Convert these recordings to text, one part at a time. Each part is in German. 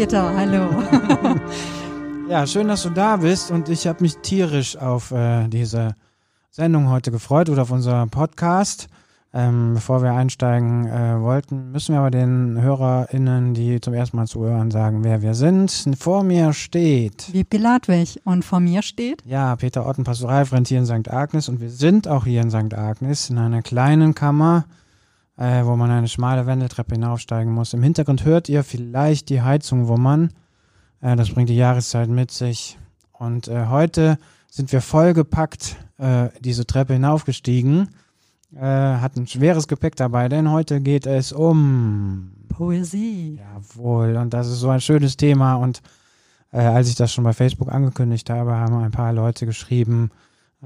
Peter, hallo. ja, schön, dass du da bist und ich habe mich tierisch auf äh, diese Sendung heute gefreut oder auf unser Podcast. Ähm, bevor wir einsteigen äh, wollten, müssen wir aber den HörerInnen, die zum ersten Mal zuhören, sagen, wer wir sind. Vor mir steht. Wiebke Ladwig. Und vor mir steht? Ja, Peter Otten, Pastoralfreund hier in St. Agnes. Und wir sind auch hier in St. Agnes in einer kleinen Kammer, äh, wo man eine schmale Wendeltreppe hinaufsteigen muss. Im Hintergrund hört ihr vielleicht die Heizung wummern. Äh, das bringt die Jahreszeit mit sich. Und äh, heute sind wir vollgepackt äh, diese Treppe hinaufgestiegen äh, hat ein schweres Gepäck dabei, denn heute geht es um Poesie. Jawohl, und das ist so ein schönes Thema. Und äh, als ich das schon bei Facebook angekündigt habe, haben ein paar Leute geschrieben,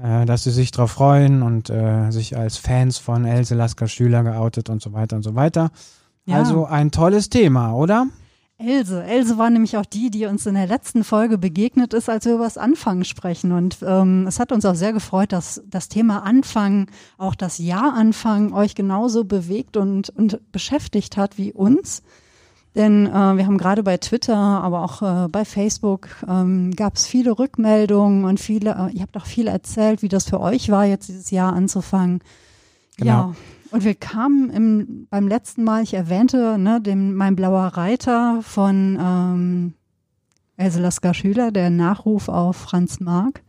äh, dass sie sich darauf freuen und äh, sich als Fans von Else Lasker Schüler geoutet und so weiter und so weiter. Ja. Also ein tolles Thema, oder? Else. Else war nämlich auch die, die uns in der letzten Folge begegnet ist, als wir über das Anfangen sprechen. Und ähm, es hat uns auch sehr gefreut, dass das Thema Anfangen, auch das Jahr Anfangen euch genauso bewegt und, und beschäftigt hat wie uns. Denn äh, wir haben gerade bei Twitter, aber auch äh, bei Facebook ähm, gab es viele Rückmeldungen und viele, äh, ihr habt auch viel erzählt, wie das für euch war, jetzt dieses Jahr anzufangen. Genau. Ja. Und wir kamen im, beim letzten Mal, ich erwähnte, ne, dem, mein blauer Reiter von ähm, Else Lasker Schüler, der Nachruf auf Franz Marc.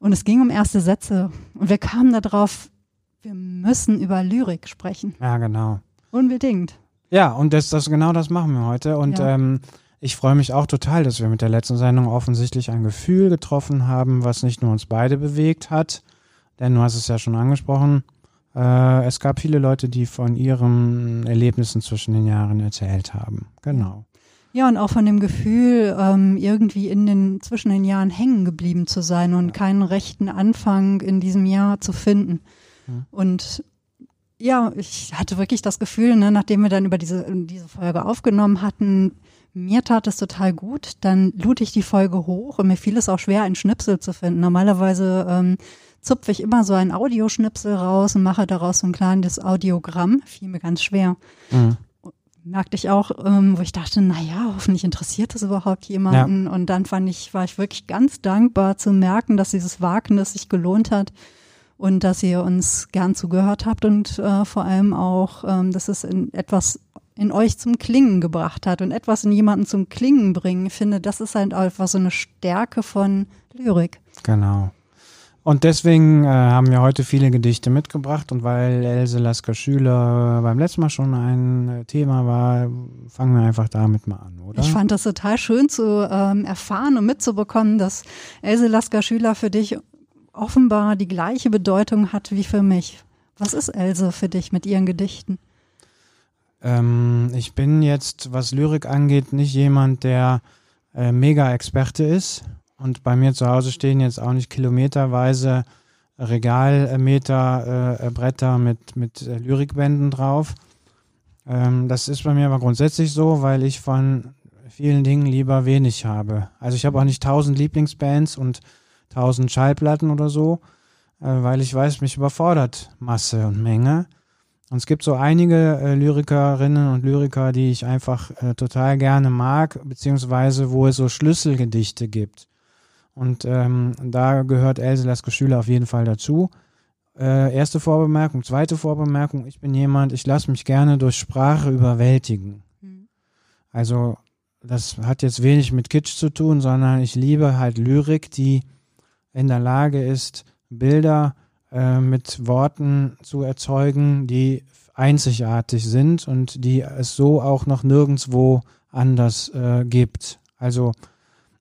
Und es ging um erste Sätze. Und wir kamen darauf, wir müssen über Lyrik sprechen. Ja, genau. Unbedingt. Ja, und das, das genau das machen wir heute. Und ja. ähm, ich freue mich auch total, dass wir mit der letzten Sendung offensichtlich ein Gefühl getroffen haben, was nicht nur uns beide bewegt hat, denn du hast es ja schon angesprochen, äh, es gab viele Leute, die von ihren Erlebnissen zwischen den Jahren erzählt haben. Genau. Ja, und auch von dem Gefühl, ähm, irgendwie in den, zwischen den Jahren hängen geblieben zu sein und keinen rechten Anfang in diesem Jahr zu finden. Mhm. Und ja, ich hatte wirklich das Gefühl, ne, nachdem wir dann über diese, diese Folge aufgenommen hatten, mir tat es total gut. Dann lud ich die Folge hoch und mir fiel es auch schwer, einen Schnipsel zu finden. Normalerweise ähm, zupfe ich immer so einen Audioschnipsel raus und mache daraus so ein kleines Audiogramm. Fiel mir ganz schwer. Mhm. Merkte ich auch, ähm, wo ich dachte, na ja, hoffentlich interessiert das überhaupt jemanden. Ja. Und dann fand ich, war ich wirklich ganz dankbar zu merken, dass dieses Wagnis sich gelohnt hat und dass ihr uns gern zugehört habt und äh, vor allem auch, ähm, dass es in etwas in euch zum Klingen gebracht hat und etwas in jemanden zum Klingen bringen. Ich finde, das ist halt einfach so eine Stärke von Lyrik. Genau. Und deswegen äh, haben wir heute viele Gedichte mitgebracht und weil Else Lasker Schüler beim letzten Mal schon ein äh, Thema war, fangen wir einfach damit mal an, oder? Ich fand das total schön zu ähm, erfahren und mitzubekommen, dass Else Lasker Schüler für dich offenbar die gleiche Bedeutung hat wie für mich. Was ist Else für dich mit ihren Gedichten? Ähm, ich bin jetzt, was Lyrik angeht, nicht jemand, der äh, Mega-Experte ist und bei mir zu Hause stehen jetzt auch nicht kilometerweise Regalmeter, äh, äh, Bretter mit, mit äh, Lyrikbänden drauf. Ähm, das ist bei mir aber grundsätzlich so, weil ich von vielen Dingen lieber wenig habe. Also ich habe auch nicht tausend Lieblingsbands und tausend Schallplatten oder so, äh, weil ich weiß, mich überfordert Masse und Menge. Und es gibt so einige äh, Lyrikerinnen und Lyriker, die ich einfach äh, total gerne mag, beziehungsweise wo es so Schlüsselgedichte gibt. Und ähm, da gehört Else Lasker Schüler auf jeden Fall dazu. Äh, erste Vorbemerkung. Zweite Vorbemerkung. Ich bin jemand, ich lasse mich gerne durch Sprache überwältigen. Mhm. Also das hat jetzt wenig mit Kitsch zu tun, sondern ich liebe halt Lyrik, die in der Lage ist, Bilder äh, mit Worten zu erzeugen, die einzigartig sind und die es so auch noch nirgendwo anders äh, gibt. Also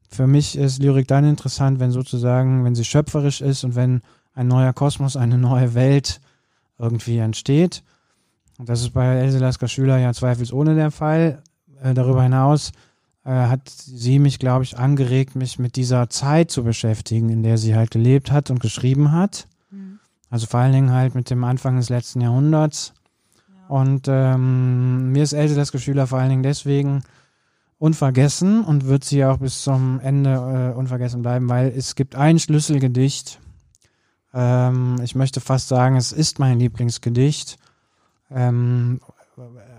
für mich ist Lyrik dann interessant, wenn sozusagen, wenn sie schöpferisch ist und wenn ein neuer Kosmos, eine neue Welt irgendwie entsteht. Und das ist bei Else Lasker Schüler ja zweifelsohne der Fall. Äh, darüber hinaus äh, hat sie mich, glaube ich, angeregt, mich mit dieser Zeit zu beschäftigen, in der sie halt gelebt hat und geschrieben hat. Mhm. Also vor allen Dingen halt mit dem Anfang des letzten Jahrhunderts. Ja. Und ähm, mir ist Else Lasker Schüler vor allen Dingen deswegen unvergessen und wird sie auch bis zum Ende äh, unvergessen bleiben, weil es gibt ein Schlüsselgedicht. Ähm, ich möchte fast sagen, es ist mein Lieblingsgedicht. Ähm,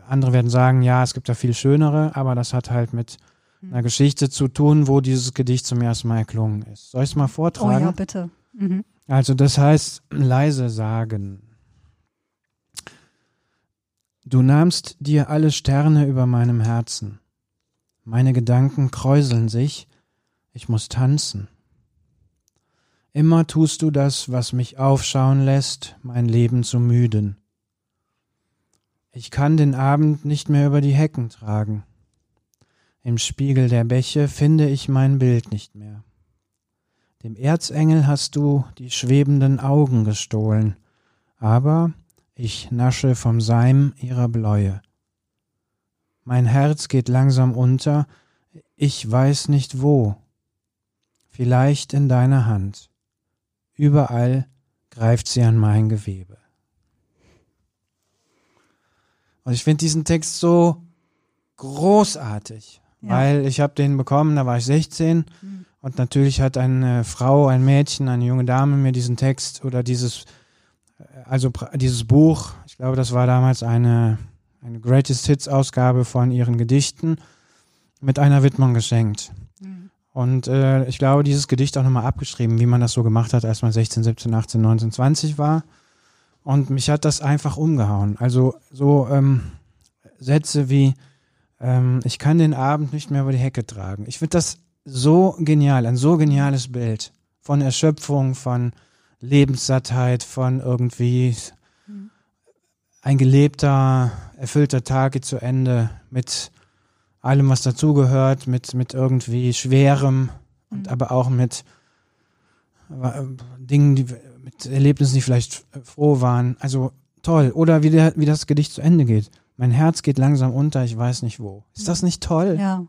andere werden sagen, ja, es gibt ja viel schönere, aber das hat halt mit. Einer Geschichte zu tun, wo dieses Gedicht zum ersten Mal erklungen ist. Soll ich es mal vortragen? Oh ja, bitte. Mhm. Also das heißt leise sagen. Du nahmst dir alle Sterne über meinem Herzen. Meine Gedanken kräuseln sich, ich muss tanzen. Immer tust du das, was mich aufschauen lässt, mein Leben zu müden. Ich kann den Abend nicht mehr über die Hecken tragen. Im Spiegel der Bäche finde ich mein Bild nicht mehr. Dem Erzengel hast du die schwebenden Augen gestohlen, aber ich nasche vom Seim ihrer Bläue. Mein Herz geht langsam unter, ich weiß nicht wo, vielleicht in deiner Hand. Überall greift sie an mein Gewebe. Und ich finde diesen Text so großartig, ja. weil ich habe den bekommen, da war ich 16 mhm. und natürlich hat eine Frau, ein Mädchen, eine junge Dame mir diesen Text oder dieses, also dieses Buch, ich glaube, das war damals eine, eine Greatest Hits Ausgabe von ihren Gedichten mit einer Widmung geschenkt. Mhm. Und äh, ich glaube, dieses Gedicht auch nochmal abgeschrieben, wie man das so gemacht hat, als man 16, 17, 18, 19, 20 war. Und mich hat das einfach umgehauen. Also so ähm, Sätze wie, ähm, ich kann den Abend nicht mehr über die Hecke tragen. Ich finde das so genial, ein so geniales Bild von Erschöpfung, von Lebenssattheit, von irgendwie ein gelebter, erfüllter Tag geht zu Ende mit allem, was dazugehört, mit, mit irgendwie Schwerem und mhm. aber auch mit äh, Dingen, die mit Erlebnissen, die vielleicht froh waren. Also toll. Oder wie, der, wie das Gedicht zu Ende geht. Mein Herz geht langsam unter, ich weiß nicht wo. Ist das nicht toll? Ja.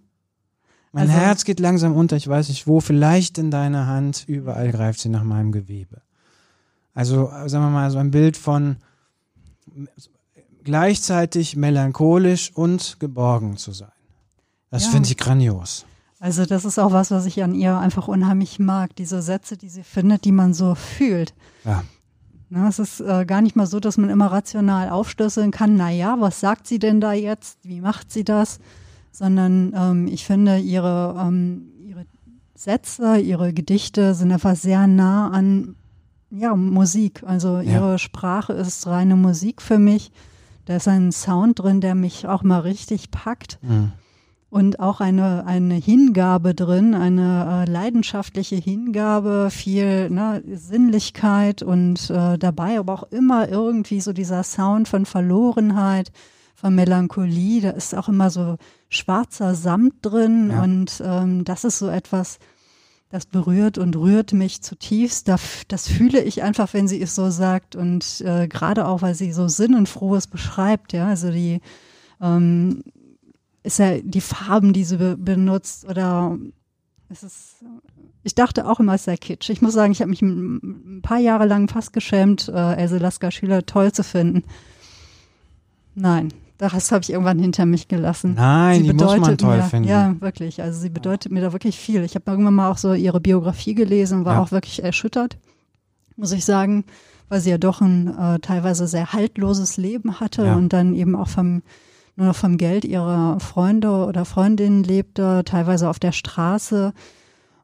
Mein also, Herz geht langsam unter, ich weiß nicht wo. Vielleicht in deiner Hand, überall greift sie nach meinem Gewebe. Also, sagen wir mal, so ein Bild von gleichzeitig melancholisch und geborgen zu sein. Das ja. finde ich grandios. Also das ist auch was, was ich an ihr einfach unheimlich mag. Diese Sätze, die sie findet, die man so fühlt. Ja. Na, es ist äh, gar nicht mal so, dass man immer rational aufschlüsseln kann, na ja, was sagt sie denn da jetzt? Wie macht sie das? Sondern ähm, ich finde, ihre, ähm, ihre Sätze, ihre Gedichte sind einfach sehr nah an ja, Musik. Also ihre ja. Sprache ist reine Musik für mich. Da ist ein Sound drin, der mich auch mal richtig packt. Mhm und auch eine, eine Hingabe drin, eine äh, leidenschaftliche Hingabe, viel ne, Sinnlichkeit und äh, dabei aber auch immer irgendwie so dieser Sound von Verlorenheit, von Melancholie. Da ist auch immer so schwarzer Samt drin ja. und ähm, das ist so etwas, das berührt und rührt mich zutiefst. Das, das fühle ich einfach, wenn sie es so sagt und äh, gerade auch, weil sie so sinnenfrohes beschreibt, ja, also die ähm, ist ja die Farben, die sie be benutzt oder es ist, ich dachte auch immer, es sei Kitsch. Ich muss sagen, ich habe mich ein paar Jahre lang fast geschämt, äh, Else Lasker Schüler toll zu finden. Nein, das habe ich irgendwann hinter mich gelassen. Nein, sie die muss man toll mir, finden. Ja, wirklich. Also sie bedeutet mir da wirklich viel. Ich habe irgendwann mal auch so ihre Biografie gelesen und war ja. auch wirklich erschüttert, muss ich sagen, weil sie ja doch ein äh, teilweise sehr haltloses Leben hatte ja. und dann eben auch vom nur noch vom Geld ihrer Freunde oder Freundinnen lebte, teilweise auf der Straße.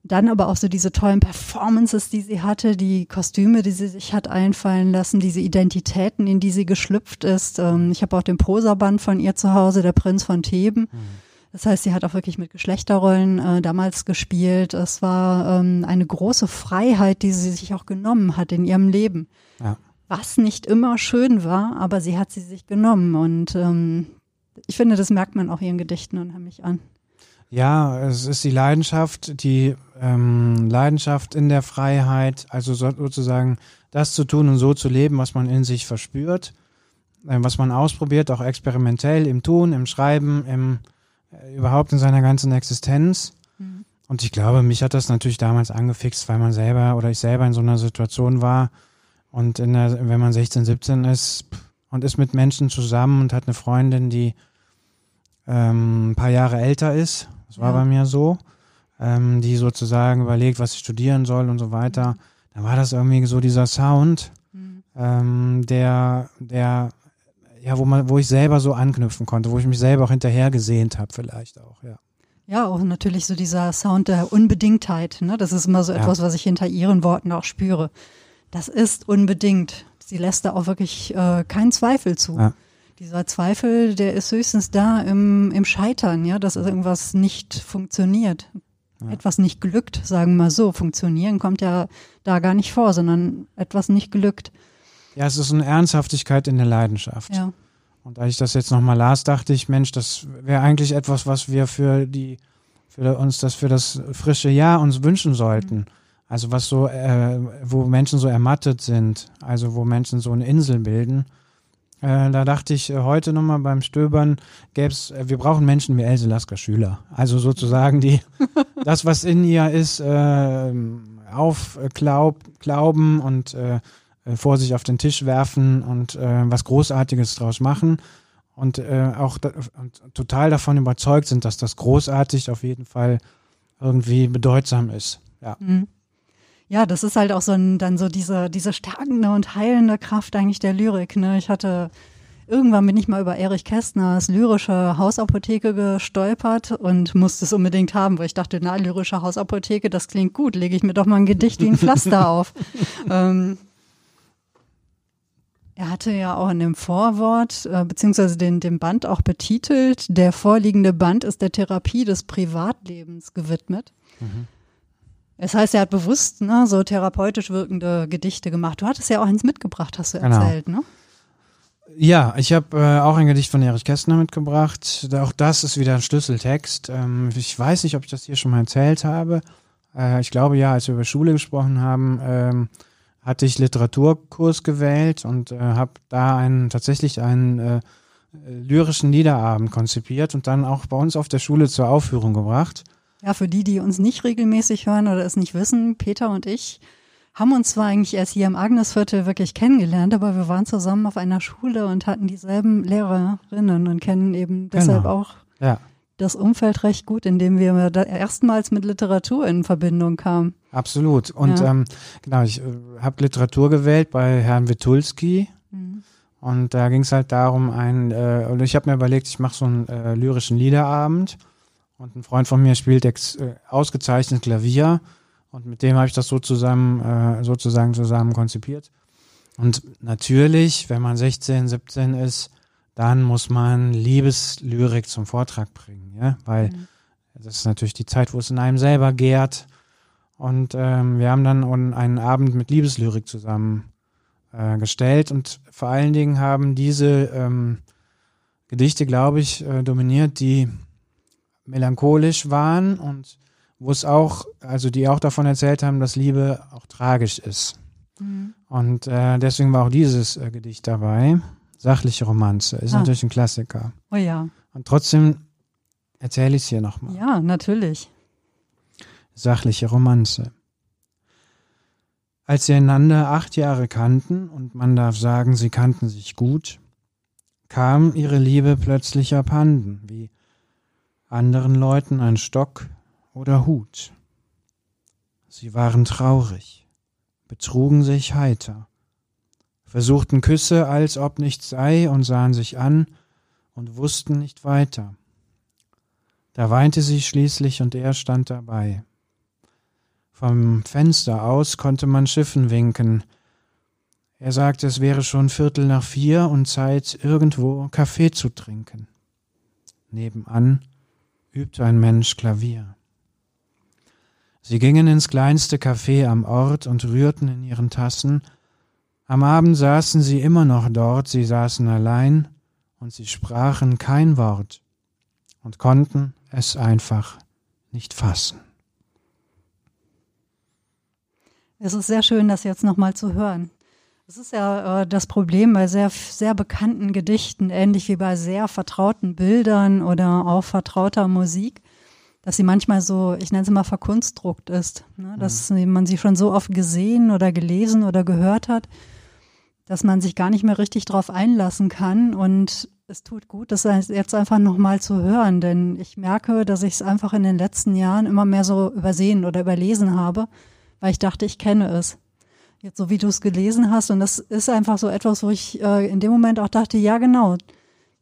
Dann aber auch so diese tollen Performances, die sie hatte, die Kostüme, die sie sich hat einfallen lassen, diese Identitäten, in die sie geschlüpft ist. Ähm, ich habe auch den Prosaband von ihr zu Hause, der Prinz von Theben. Mhm. Das heißt, sie hat auch wirklich mit Geschlechterrollen äh, damals gespielt. Es war ähm, eine große Freiheit, die sie sich auch genommen hat in ihrem Leben. Ja. Was nicht immer schön war, aber sie hat sie sich genommen. Und ähm, ich finde, das merkt man auch ihren Gedichten unheimlich an. Ja, es ist die Leidenschaft, die ähm, Leidenschaft in der Freiheit, also so, sozusagen das zu tun und so zu leben, was man in sich verspürt, äh, was man ausprobiert, auch experimentell im Tun, im Schreiben, im äh, überhaupt in seiner ganzen Existenz. Mhm. Und ich glaube, mich hat das natürlich damals angefixt, weil man selber oder ich selber in so einer Situation war. Und der, wenn man 16, 17 ist, pff, und ist mit Menschen zusammen und hat eine Freundin, die ähm, ein paar Jahre älter ist. Das war ja. bei mir so. Ähm, die sozusagen überlegt, was sie studieren soll und so weiter. Da war das irgendwie so dieser Sound, mhm. ähm, der, der, ja, wo man, wo ich selber so anknüpfen konnte, wo ich mich selber auch hinterher gesehnt habe, vielleicht auch, ja. Ja, auch natürlich so dieser Sound der Unbedingtheit. Ne? Das ist immer so ja. etwas, was ich hinter ihren Worten auch spüre. Das ist unbedingt. Sie lässt da auch wirklich äh, keinen Zweifel zu. Ja. Dieser Zweifel, der ist höchstens da im, im Scheitern, ja, dass irgendwas nicht funktioniert. Ja. Etwas nicht glückt, sagen wir mal so. Funktionieren kommt ja da gar nicht vor, sondern etwas nicht glückt. Ja, es ist eine Ernsthaftigkeit in der Leidenschaft. Ja. Und als ich das jetzt nochmal las, dachte ich, Mensch, das wäre eigentlich etwas, was wir für die, für uns das für das frische Jahr uns wünschen sollten. Mhm. Also was so, äh, wo Menschen so ermattet sind, also wo Menschen so eine Insel bilden. Äh, da dachte ich äh, heute nochmal beim Stöbern, gäbe es, äh, wir brauchen Menschen wie Else Lasker Schüler. Also sozusagen die, das, was in ihr ist, äh, aufglauben und äh, äh, vor sich auf den Tisch werfen und äh, was Großartiges draus machen und äh, auch da, und total davon überzeugt sind, dass das großartig auf jeden Fall irgendwie bedeutsam ist. Ja. Mhm. Ja, das ist halt auch so ein, dann so diese, diese stärkende und heilende Kraft eigentlich der Lyrik. Ne? Ich hatte irgendwann bin ich mal über Erich Kästners lyrische Hausapotheke gestolpert und musste es unbedingt haben, weil ich dachte, na, lyrische Hausapotheke, das klingt gut, lege ich mir doch mal ein Gedicht wie ein Pflaster auf. ähm, er hatte ja auch in dem Vorwort, äh, beziehungsweise den, dem Band auch betitelt, der vorliegende Band ist der Therapie des Privatlebens gewidmet. Mhm. Es heißt, er hat bewusst ne, so therapeutisch wirkende Gedichte gemacht. Du hattest ja auch eins mitgebracht, hast du genau. erzählt, ne? Ja, ich habe äh, auch ein Gedicht von Erich Kästner mitgebracht. Auch das ist wieder ein Schlüsseltext. Ähm, ich weiß nicht, ob ich das hier schon mal erzählt habe. Äh, ich glaube ja, als wir über Schule gesprochen haben, ähm, hatte ich Literaturkurs gewählt und äh, habe da einen tatsächlich einen äh, lyrischen Liederabend konzipiert und dann auch bei uns auf der Schule zur Aufführung gebracht. Ja, für die, die uns nicht regelmäßig hören oder es nicht wissen, Peter und ich haben uns zwar eigentlich erst hier im Agnesviertel wirklich kennengelernt, aber wir waren zusammen auf einer Schule und hatten dieselben Lehrerinnen und kennen eben deshalb genau. auch ja das Umfeld recht gut, in dem wir da erstmals mit Literatur in Verbindung kamen. Absolut. Und ja. ähm, genau, ich äh, habe Literatur gewählt bei Herrn Witulski. Mhm. Und da ging es halt darum, ein, äh, und ich habe mir überlegt, ich mache so einen äh, lyrischen Liederabend. Und ein Freund von mir spielt ex, äh, ausgezeichnet Klavier. Und mit dem habe ich das so zusammen, äh, sozusagen zusammen konzipiert. Und natürlich, wenn man 16, 17 ist, dann muss man Liebeslyrik zum Vortrag bringen, ja, weil mhm. das ist natürlich die Zeit, wo es in einem selber gärt. Und ähm, wir haben dann einen Abend mit Liebeslyrik zusammen äh, gestellt und vor allen Dingen haben diese ähm, Gedichte, glaube ich, äh, dominiert, die melancholisch waren und wo es auch, also die auch davon erzählt haben, dass Liebe auch tragisch ist. Mhm. Und äh, deswegen war auch dieses äh, Gedicht dabei. Sachliche Romanze ist ah. natürlich ein Klassiker. Oh ja. Und trotzdem erzähle ich es hier nochmal. Ja, natürlich. Sachliche Romanze. Als sie einander acht Jahre kannten, und man darf sagen, sie kannten sich gut, kam ihre Liebe plötzlich abhanden, wie anderen Leuten ein Stock oder Hut. Sie waren traurig, betrugen sich heiter, versuchten Küsse, als ob nichts sei, und sahen sich an und wussten nicht weiter. Da weinte sie schließlich und er stand dabei. Vom Fenster aus konnte man Schiffen winken. Er sagte, es wäre schon Viertel nach vier und Zeit, irgendwo Kaffee zu trinken. Nebenan übte ein Mensch Klavier. Sie gingen ins kleinste Café am Ort und rührten in ihren Tassen am Abend saßen sie immer noch dort, sie saßen allein, und sie sprachen kein Wort und konnten es einfach nicht fassen. Es ist sehr schön, das jetzt nochmal zu hören. Das ist ja äh, das Problem bei sehr, sehr bekannten Gedichten, ähnlich wie bei sehr vertrauten Bildern oder auch vertrauter Musik, dass sie manchmal so, ich nenne es mal verkunstruckt ist, ne? dass mhm. man sie schon so oft gesehen oder gelesen oder gehört hat, dass man sich gar nicht mehr richtig drauf einlassen kann. Und es tut gut, das jetzt einfach nochmal zu hören, denn ich merke, dass ich es einfach in den letzten Jahren immer mehr so übersehen oder überlesen habe, weil ich dachte, ich kenne es. Jetzt so wie du es gelesen hast und das ist einfach so etwas, wo ich äh, in dem Moment auch dachte, ja genau,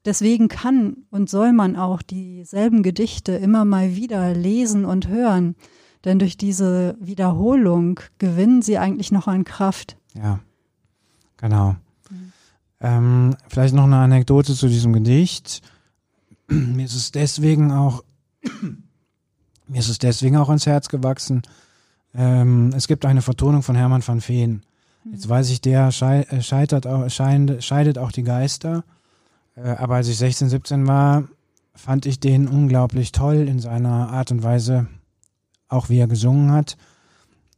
deswegen kann und soll man auch dieselben Gedichte immer mal wieder lesen und hören. Denn durch diese Wiederholung gewinnen sie eigentlich noch an Kraft. Ja, genau. Ähm, vielleicht noch eine Anekdote zu diesem Gedicht. Mir ist es deswegen auch, mir ist es deswegen auch ans Herz gewachsen. Ähm, es gibt eine Vertonung von Hermann van Veen. Jetzt weiß ich, der äh, scheitert auch, scheidet auch die Geister. Äh, aber als ich 16, 17 war, fand ich den unglaublich toll in seiner Art und Weise, auch wie er gesungen hat.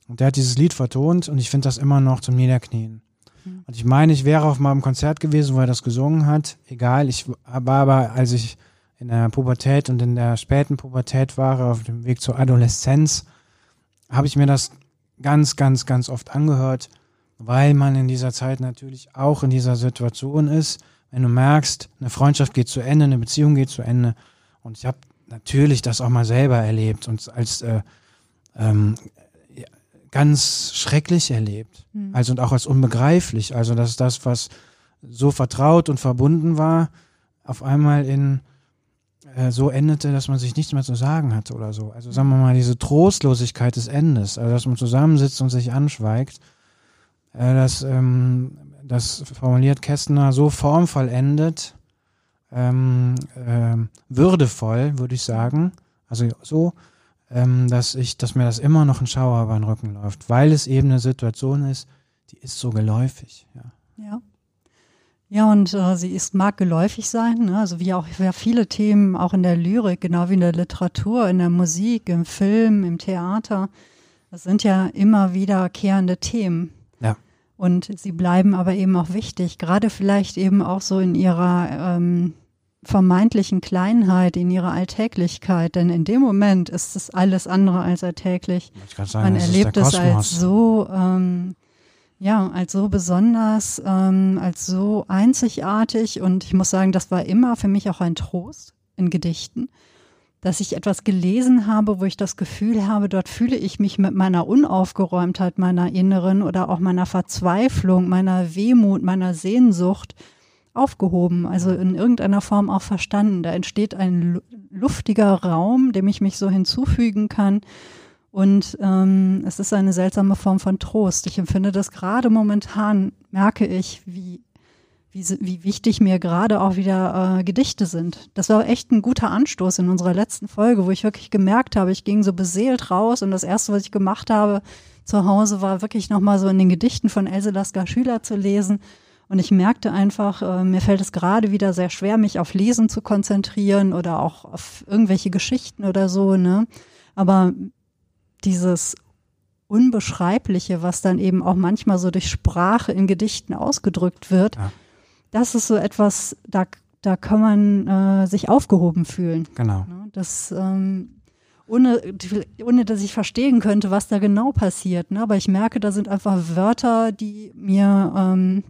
Und der hat dieses Lied vertont und ich finde das immer noch zum Niederknien. Mhm. Und ich meine, ich wäre auf meinem Konzert gewesen, wo er das gesungen hat. Egal, ich war aber, als ich in der Pubertät und in der späten Pubertät war, auf dem Weg zur Adoleszenz, habe ich mir das ganz, ganz, ganz oft angehört, weil man in dieser Zeit natürlich auch in dieser Situation ist, wenn du merkst, eine Freundschaft geht zu Ende, eine Beziehung geht zu Ende. Und ich habe natürlich das auch mal selber erlebt und als äh, ähm, ganz schrecklich erlebt. Mhm. Also und auch als unbegreiflich. Also dass das, was so vertraut und verbunden war, auf einmal in äh, so endete, dass man sich nichts mehr zu sagen hatte oder so. Also sagen wir mal, diese Trostlosigkeit des Endes, also dass man zusammensitzt und sich anschweigt, äh, das, ähm, das formuliert Kästner so formvollendet, ähm, äh, würdevoll, würde ich sagen. Also so, ähm, dass ich, dass mir das immer noch ein Schauer über den Rücken läuft, weil es eben eine Situation ist, die ist so geläufig. Ja. ja. Ja, und äh, sie ist, mag geläufig sein, ne? also wie auch ja, viele Themen, auch in der Lyrik, genau wie in der Literatur, in der Musik, im Film, im Theater. Das sind ja immer wiederkehrende Themen. Ja. Und sie bleiben aber eben auch wichtig, gerade vielleicht eben auch so in ihrer ähm, vermeintlichen Kleinheit, in ihrer Alltäglichkeit. Denn in dem Moment ist es alles andere als alltäglich. Sagen, Man erlebt es als so ähm, ja, als so besonders, ähm, als so einzigartig. Und ich muss sagen, das war immer für mich auch ein Trost in Gedichten, dass ich etwas gelesen habe, wo ich das Gefühl habe, dort fühle ich mich mit meiner Unaufgeräumtheit, meiner inneren oder auch meiner Verzweiflung, meiner Wehmut, meiner Sehnsucht aufgehoben, also in irgendeiner Form auch verstanden. Da entsteht ein luftiger Raum, dem ich mich so hinzufügen kann und ähm, es ist eine seltsame Form von Trost. Ich empfinde das gerade momentan, merke ich, wie, wie, wie wichtig mir gerade auch wieder äh, Gedichte sind. Das war echt ein guter Anstoß in unserer letzten Folge, wo ich wirklich gemerkt habe, ich ging so beseelt raus und das Erste, was ich gemacht habe zu Hause, war wirklich nochmal so in den Gedichten von Else Lasker Schüler zu lesen. Und ich merkte einfach, äh, mir fällt es gerade wieder sehr schwer, mich auf Lesen zu konzentrieren oder auch auf irgendwelche Geschichten oder so, ne? Aber dieses Unbeschreibliche, was dann eben auch manchmal so durch Sprache in Gedichten ausgedrückt wird, ja. das ist so etwas, da, da kann man äh, sich aufgehoben fühlen. Genau. Ne, das, ähm, ohne, ohne dass ich verstehen könnte, was da genau passiert. Ne? Aber ich merke, da sind einfach Wörter, die mir, ähm,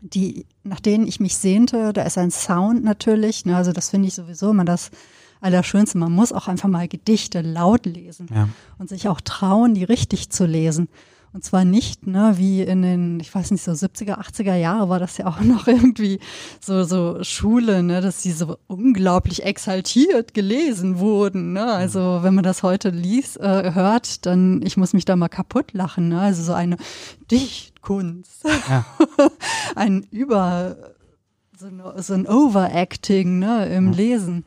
die, nach denen ich mich sehnte. Da ist ein Sound natürlich. Ne? Also das finde ich sowieso immer das Allerschönste. Man muss auch einfach mal Gedichte laut lesen ja. und sich auch trauen, die richtig zu lesen. Und zwar nicht, ne, wie in den, ich weiß nicht, so 70er, 80er Jahre war das ja auch noch irgendwie so, so Schule, ne, dass die so unglaublich exaltiert gelesen wurden, ne. Also, wenn man das heute liest, äh, hört, dann, ich muss mich da mal kaputt lachen, ne. Also so eine Dichtkunst. Ja. ein Über, so, ein Overacting, ne, im ja. Lesen.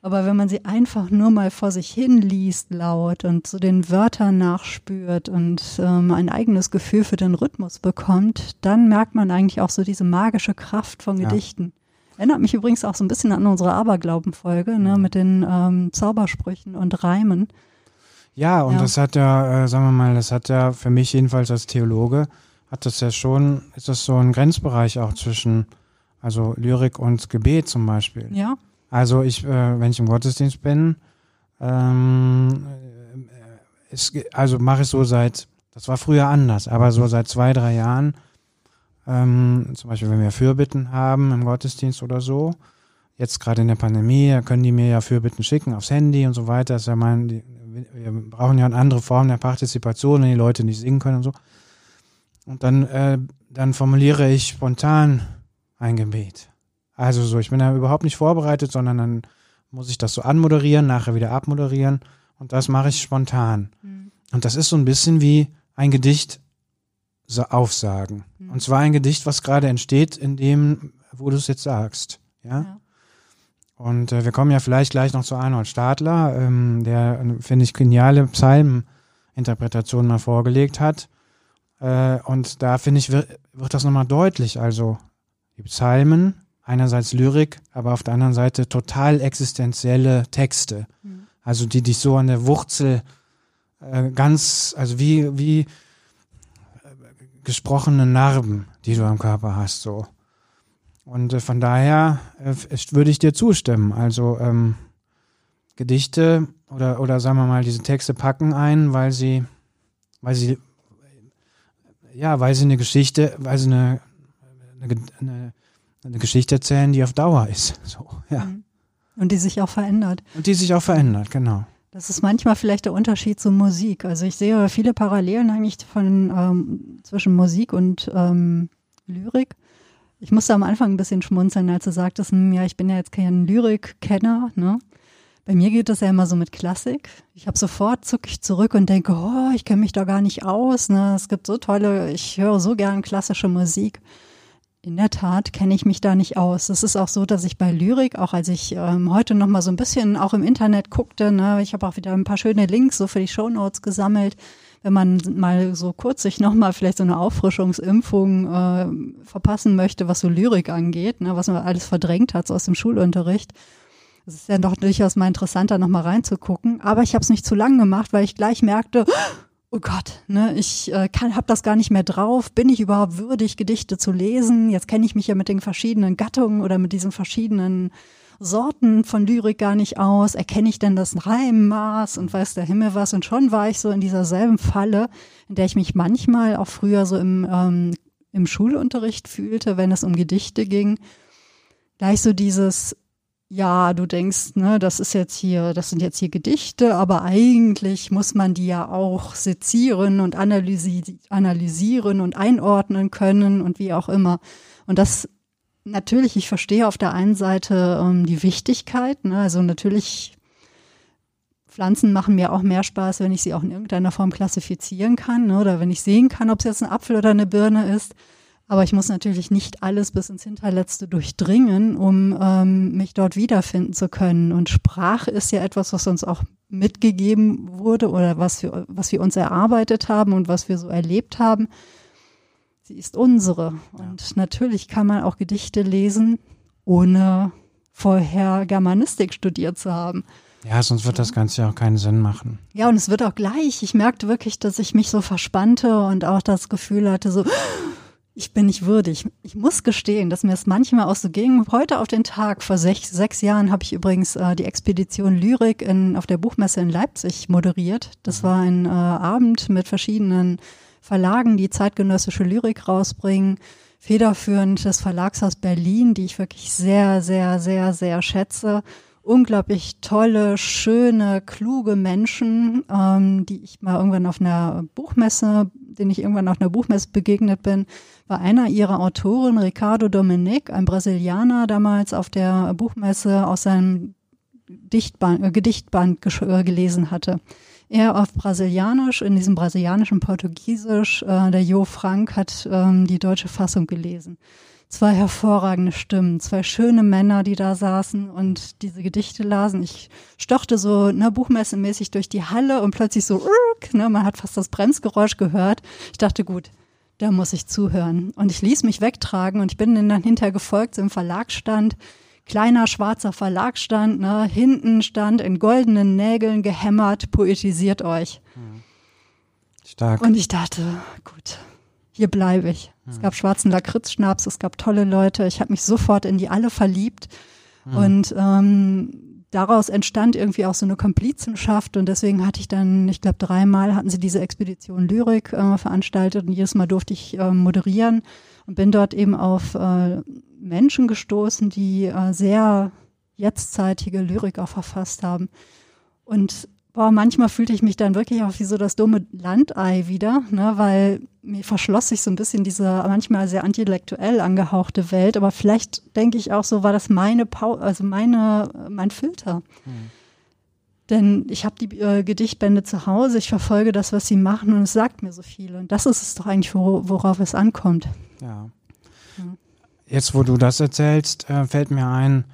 Aber wenn man sie einfach nur mal vor sich hin liest laut und so den Wörtern nachspürt und ähm, ein eigenes Gefühl für den Rhythmus bekommt, dann merkt man eigentlich auch so diese magische Kraft von Gedichten. Ja. Erinnert mich übrigens auch so ein bisschen an unsere Aberglauben-Folge ne, mit den ähm, Zaubersprüchen und Reimen. Ja, und ja. das hat ja, äh, sagen wir mal, das hat ja für mich jedenfalls als Theologe, hat das ja schon, ist das so ein Grenzbereich auch zwischen, also Lyrik und Gebet zum Beispiel. Ja. Also ich, äh, wenn ich im Gottesdienst bin, ähm, äh, ist, also mache ich so seit, das war früher anders, aber so seit zwei, drei Jahren, ähm, zum Beispiel wenn wir Fürbitten haben im Gottesdienst oder so, jetzt gerade in der Pandemie, können die mir ja Fürbitten schicken aufs Handy und so weiter. Das ist ja mein, die, wir brauchen ja eine andere Form der Partizipation, wenn die Leute nicht singen können und so. Und dann, äh, dann formuliere ich spontan ein Gebet. Also so, ich bin da überhaupt nicht vorbereitet, sondern dann muss ich das so anmoderieren, nachher wieder abmoderieren und das mache ich spontan. Mhm. Und das ist so ein bisschen wie ein Gedicht so aufsagen. Mhm. Und zwar ein Gedicht, was gerade entsteht, in dem, wo du es jetzt sagst. Ja. ja. Und äh, wir kommen ja vielleicht gleich noch zu Arnold Stadler, ähm, der, finde ich, geniale Psalmeninterpretation mal vorgelegt hat. Äh, und da, finde ich, wird, wird das nochmal deutlich. Also die Psalmen, einerseits Lyrik, aber auf der anderen Seite total existenzielle Texte. Mhm. Also die dich so an der Wurzel äh, ganz, also wie, wie äh, gesprochene Narben, die du am Körper hast, so. Und äh, von daher äh, würde ich dir zustimmen. Also ähm, Gedichte oder, oder sagen wir mal, diese Texte packen ein, weil sie, weil sie, ja, weil sie eine Geschichte, weil sie eine, eine, eine, eine Geschichte erzählen, die auf Dauer ist. So, ja. Mhm. Und die sich auch verändert. Und die sich auch verändert, genau. Das ist manchmal vielleicht der Unterschied zur Musik. Also ich sehe viele Parallelen eigentlich von ähm, zwischen Musik und ähm, Lyrik. Ich musste am Anfang ein bisschen schmunzeln, als du sagtest, hm, ja, ich bin ja jetzt kein Lyrikkenner, ne? Bei mir geht das ja immer so mit Klassik. Ich habe sofort zucke ich zurück und denke, oh, ich kenne mich da gar nicht aus. Ne? Es gibt so tolle, ich höre so gern klassische Musik. In der Tat kenne ich mich da nicht aus. Es ist auch so, dass ich bei Lyrik, auch als ich ähm, heute noch mal so ein bisschen auch im Internet guckte, ne, ich habe auch wieder ein paar schöne Links so für die Shownotes gesammelt, wenn man mal so kurz sich nochmal vielleicht so eine Auffrischungsimpfung äh, verpassen möchte, was so Lyrik angeht, ne, was man alles verdrängt hat so aus dem Schulunterricht. Es ist ja doch durchaus mal interessanter, nochmal reinzugucken. Aber ich habe es nicht zu lang gemacht, weil ich gleich merkte, oh Gott, ne, ich äh, kann, hab das gar nicht mehr drauf. Bin ich überhaupt würdig, Gedichte zu lesen? Jetzt kenne ich mich ja mit den verschiedenen Gattungen oder mit diesen verschiedenen Sorten von Lyrik gar nicht aus. Erkenne ich denn das Reimmaß und weiß der Himmel was? Und schon war ich so in dieser selben Falle, in der ich mich manchmal auch früher so im, ähm, im Schulunterricht fühlte, wenn es um Gedichte ging. Gleich so dieses, ja, du denkst, ne, das ist jetzt hier, das sind jetzt hier Gedichte, aber eigentlich muss man die ja auch sezieren und analysi analysieren und einordnen können und wie auch immer. Und das natürlich, ich verstehe auf der einen Seite ähm, die Wichtigkeit. Ne? Also natürlich, Pflanzen machen mir auch mehr Spaß, wenn ich sie auch in irgendeiner Form klassifizieren kann ne? oder wenn ich sehen kann, ob es jetzt ein Apfel oder eine Birne ist. Aber ich muss natürlich nicht alles bis ins Hinterletzte durchdringen, um ähm, mich dort wiederfinden zu können. Und Sprache ist ja etwas, was uns auch mitgegeben wurde oder was wir, was wir uns erarbeitet haben und was wir so erlebt haben sie ist unsere. Und ja. natürlich kann man auch Gedichte lesen, ohne vorher Germanistik studiert zu haben. Ja, sonst wird das Ganze ja auch keinen Sinn machen. Ja, und es wird auch gleich. Ich merkte wirklich, dass ich mich so verspannte und auch das Gefühl hatte, so, ich bin nicht würdig. Ich muss gestehen, dass mir es manchmal auch so ging. Heute auf den Tag, vor sechs, sechs Jahren, habe ich übrigens äh, die Expedition Lyrik in, auf der Buchmesse in Leipzig moderiert. Das mhm. war ein äh, Abend mit verschiedenen Verlagen, die zeitgenössische Lyrik rausbringen. Federführend das Verlagshaus Berlin, die ich wirklich sehr, sehr, sehr, sehr schätze. Unglaublich tolle, schöne, kluge Menschen, ähm, die ich mal irgendwann auf einer Buchmesse, denen ich irgendwann auf einer Buchmesse begegnet bin, war einer ihrer Autoren, Ricardo Dominic, ein Brasilianer, damals auf der Buchmesse aus seinem Dichtband, äh, Gedichtband äh, gelesen hatte er auf Brasilianisch, in diesem brasilianischen Portugiesisch. Äh, der Jo Frank hat ähm, die deutsche Fassung gelesen. Zwei hervorragende Stimmen, zwei schöne Männer, die da saßen und diese Gedichte lasen. Ich stochte so ne, buchmessemäßig durch die Halle und plötzlich so, ne, man hat fast das Bremsgeräusch gehört. Ich dachte, gut, da muss ich zuhören. Und ich ließ mich wegtragen und ich bin dann hinterher gefolgt, so im Verlagsstand kleiner schwarzer Verlag stand, ne, hinten stand in goldenen Nägeln gehämmert, poetisiert euch. Stark. Und ich dachte, gut, hier bleibe ich. Mhm. Es gab schwarzen Lakritzschnaps, es gab tolle Leute, ich habe mich sofort in die alle verliebt. Mhm. Und ähm, daraus entstand irgendwie auch so eine Komplizenschaft und deswegen hatte ich dann, ich glaube, dreimal hatten sie diese Expedition Lyrik äh, veranstaltet und jedes Mal durfte ich äh, moderieren und bin dort eben auf äh, Menschen gestoßen, die äh, sehr jetztzeitige Lyrik auch verfasst haben. Und boah, manchmal fühlte ich mich dann wirklich auch wie so das dumme Landei wieder, ne, weil mir verschloss sich so ein bisschen diese manchmal sehr intellektuell angehauchte Welt, aber vielleicht denke ich auch so, war das meine Pau also meine, mein Filter. Mhm. Denn ich habe die äh, Gedichtbände zu Hause, ich verfolge das, was sie machen und es sagt mir so viel. Und das ist es doch eigentlich, wor worauf es ankommt. Ja. ja. Jetzt, wo du das erzählst, äh, fällt mir ein,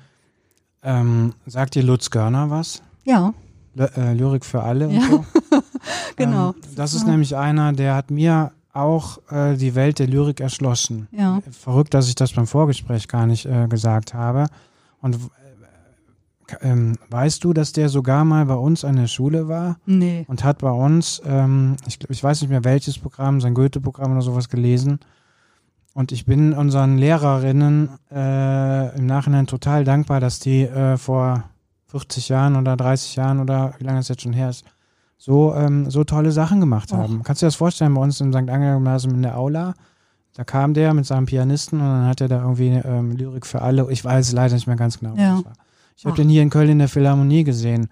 ähm, sagt dir Lutz Görner was? Ja. Äh, Lyrik für alle und ja. so. genau. Ähm, das ist ja. nämlich einer, der hat mir auch äh, die Welt der Lyrik erschlossen. Ja. Verrückt, dass ich das beim Vorgespräch gar nicht äh, gesagt habe. Und ähm, weißt du, dass der sogar mal bei uns an der Schule war? Nee. Und hat bei uns, ähm, ich, ich weiß nicht mehr welches Programm, sein Goethe-Programm oder sowas gelesen. Und ich bin unseren Lehrerinnen äh, im Nachhinein total dankbar, dass die äh, vor 40 Jahren oder 30 Jahren oder wie lange es jetzt schon her ist, so, ähm, so tolle Sachen gemacht haben. Kannst du dir das vorstellen, bei uns im St. Angela Gymnasium in der Aula? Da kam der mit seinem Pianisten und dann hat er da irgendwie ähm, Lyrik für alle. Ich weiß leider nicht mehr ganz genau, ja. was war. Ich habe den hier in Köln in der Philharmonie gesehen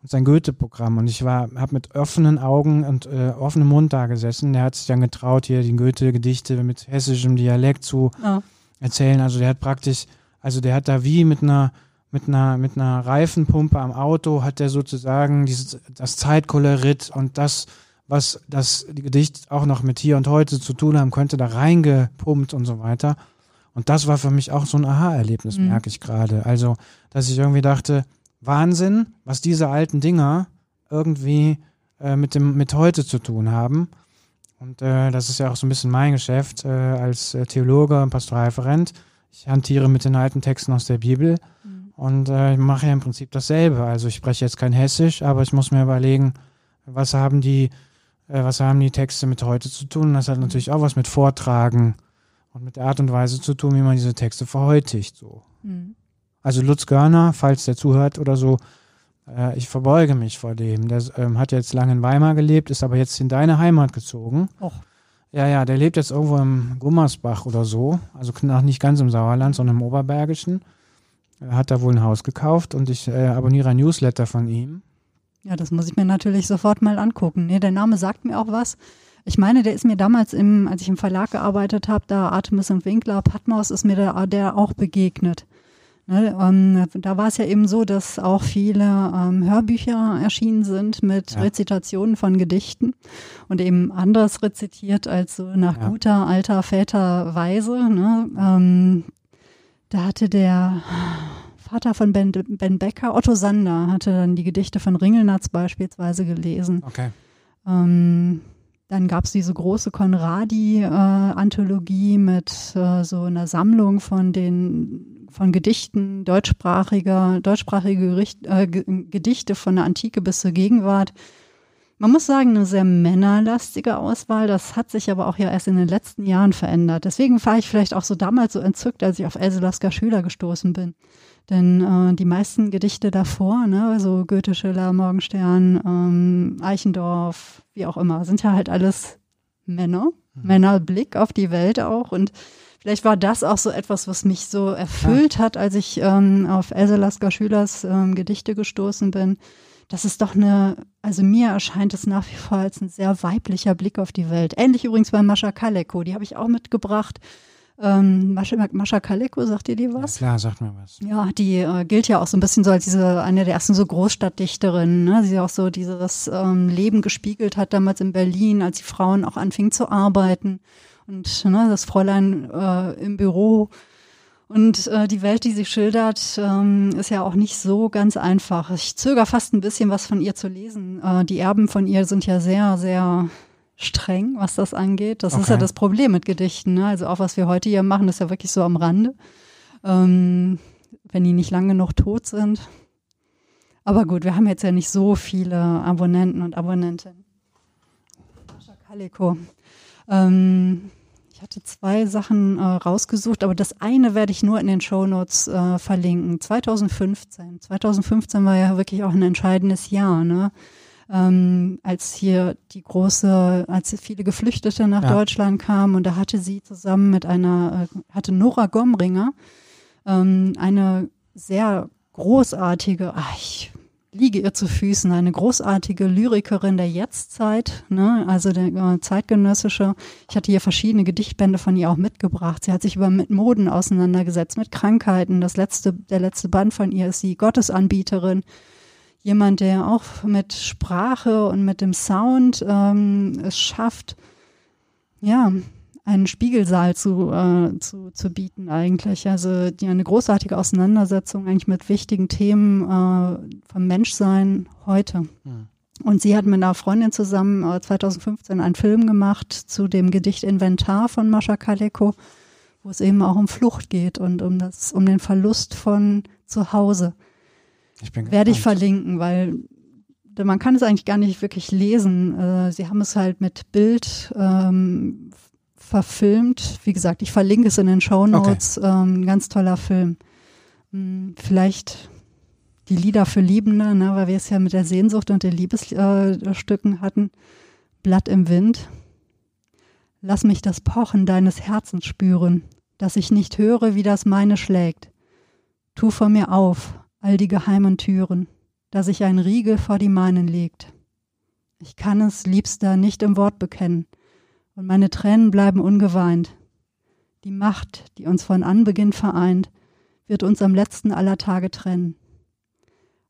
und sein Goethe-Programm und ich war, habe mit offenen Augen und äh, offenem Mund da gesessen. Der hat sich dann getraut, hier die Goethe-Gedichte mit hessischem Dialekt zu ja. erzählen. Also der hat praktisch, also der hat da wie mit einer mit einer mit einer Reifenpumpe am Auto hat er sozusagen dieses das Zeitkolorit und das was das Gedicht auch noch mit hier und heute zu tun haben könnte, da reingepumpt und so weiter. Und das war für mich auch so ein Aha-Erlebnis, mhm. merke ich gerade. Also, dass ich irgendwie dachte, Wahnsinn, was diese alten Dinger irgendwie äh, mit dem mit heute zu tun haben. Und äh, das ist ja auch so ein bisschen mein Geschäft äh, als äh, Theologe und Pastoralreferent. Ich hantiere mit den alten Texten aus der Bibel mhm. Und äh, ich mache ja im Prinzip dasselbe. Also ich spreche jetzt kein Hessisch, aber ich muss mir überlegen, was haben die, äh, was haben die Texte mit heute zu tun? Das hat natürlich auch was mit Vortragen und mit der Art und Weise zu tun, wie man diese Texte verheutigt. So. Mhm. Also Lutz Görner, falls der zuhört oder so, äh, ich verbeuge mich vor dem. Der ähm, hat jetzt lange in Weimar gelebt, ist aber jetzt in deine Heimat gezogen. Och. Ja, ja, der lebt jetzt irgendwo im Gummersbach oder so, also noch nicht ganz im Sauerland, sondern im Oberbergischen. Er hat da wohl ein Haus gekauft und ich äh, abonniere ein Newsletter von ihm. Ja, das muss ich mir natürlich sofort mal angucken. Nee, der Name sagt mir auch was. Ich meine, der ist mir damals, im, als ich im Verlag gearbeitet habe, da Artemis und Winkler, Patmos, ist mir der, der auch begegnet. Ne, ähm, da war es ja eben so, dass auch viele ähm, Hörbücher erschienen sind mit ja. Rezitationen von Gedichten und eben anders rezitiert als so nach ja. guter alter Väterweise. Ne? Ähm, da hatte der Vater von Ben, ben Becker, Otto Sander, hatte dann die Gedichte von Ringelnatz beispielsweise gelesen. Okay. Ähm, dann gab es diese große Konradi-Anthologie äh, mit äh, so einer Sammlung von den von Gedichten deutschsprachiger, deutschsprachige Gericht, äh, Gedichte von der Antike bis zur Gegenwart. Man muss sagen, eine sehr männerlastige Auswahl. Das hat sich aber auch ja erst in den letzten Jahren verändert. Deswegen war ich vielleicht auch so damals so entzückt, als ich auf Else Lasker Schüler gestoßen bin. Denn äh, die meisten Gedichte davor, ne, also Goethe, Schiller, Morgenstern, ähm, Eichendorff, wie auch immer, sind ja halt alles Männer, mhm. Männerblick auf die Welt auch. Und vielleicht war das auch so etwas, was mich so erfüllt ja. hat, als ich ähm, auf Else Lasker Schülers ähm, Gedichte gestoßen bin. Das ist doch eine, also mir erscheint es nach wie vor als ein sehr weiblicher Blick auf die Welt. Ähnlich übrigens bei Mascha Kaleko, die habe ich auch mitgebracht. Ähm, Mascha, Mascha Kaleko, sagt ihr die was? Ja, klar, sagt mir was. Ja, die äh, gilt ja auch so ein bisschen so als diese eine der ersten so Großstadtdichterinnen, ne? Sie auch so dieses ähm, Leben gespiegelt hat damals in Berlin, als die Frauen auch anfingen zu arbeiten und ne, das Fräulein äh, im Büro und äh, die Welt, die sie schildert, ähm, ist ja auch nicht so ganz einfach. Ich zögere fast ein bisschen was von ihr zu lesen. Äh, die Erben von ihr sind ja sehr, sehr streng, was das angeht. Das okay. ist ja das Problem mit Gedichten. Ne? Also auch was wir heute hier machen, ist ja wirklich so am Rande. Ähm, wenn die nicht lang genug tot sind. Aber gut, wir haben jetzt ja nicht so viele Abonnenten und Abonnentinnen. Kaliko. Ähm, ich hatte zwei Sachen äh, rausgesucht, aber das eine werde ich nur in den Shownotes äh, verlinken. 2015. 2015 war ja wirklich auch ein entscheidendes Jahr. Ne? ähm, als hier die große, als viele Geflüchtete nach ja. Deutschland kamen und da hatte sie zusammen mit einer, äh, hatte Nora Gomringer ähm, eine sehr großartige, ach, ich liege ihr zu Füßen, eine großartige Lyrikerin der Jetztzeit, ne, also der äh, zeitgenössische. Ich hatte hier verschiedene Gedichtbände von ihr auch mitgebracht. Sie hat sich über mit Moden auseinandergesetzt, mit Krankheiten. Das letzte, der letzte Band von ihr ist sie Gottesanbieterin. Jemand, der auch mit Sprache und mit dem Sound ähm, es schafft, ja, einen Spiegelsaal zu, äh, zu, zu bieten eigentlich. Also die eine großartige Auseinandersetzung eigentlich mit wichtigen Themen äh, vom Menschsein heute. Mhm. Und sie hat mit einer Freundin zusammen äh, 2015 einen Film gemacht zu dem Gedicht Inventar von Mascha Kaleko, wo es eben auch um Flucht geht und um das, um den Verlust von zu Hause. Ich bin Werde ich verlinken, weil man kann es eigentlich gar nicht wirklich lesen. Äh, sie haben es halt mit Bild ähm, verfilmt. Wie gesagt, ich verlinke es in den Show Notes. Okay. Ähm, ganz toller Film. Hm, vielleicht die Lieder für Liebende, ne, weil wir es ja mit der Sehnsucht und den Liebesstücken äh, hatten. Blatt im Wind. Lass mich das Pochen deines Herzens spüren, dass ich nicht höre, wie das meine schlägt. Tu vor mir auf, all die geheimen Türen, dass sich ein Riegel vor die meinen legt. Ich kann es, Liebster, nicht im Wort bekennen, und meine Tränen bleiben ungeweint. Die Macht, die uns von Anbeginn vereint, wird uns am letzten aller Tage trennen.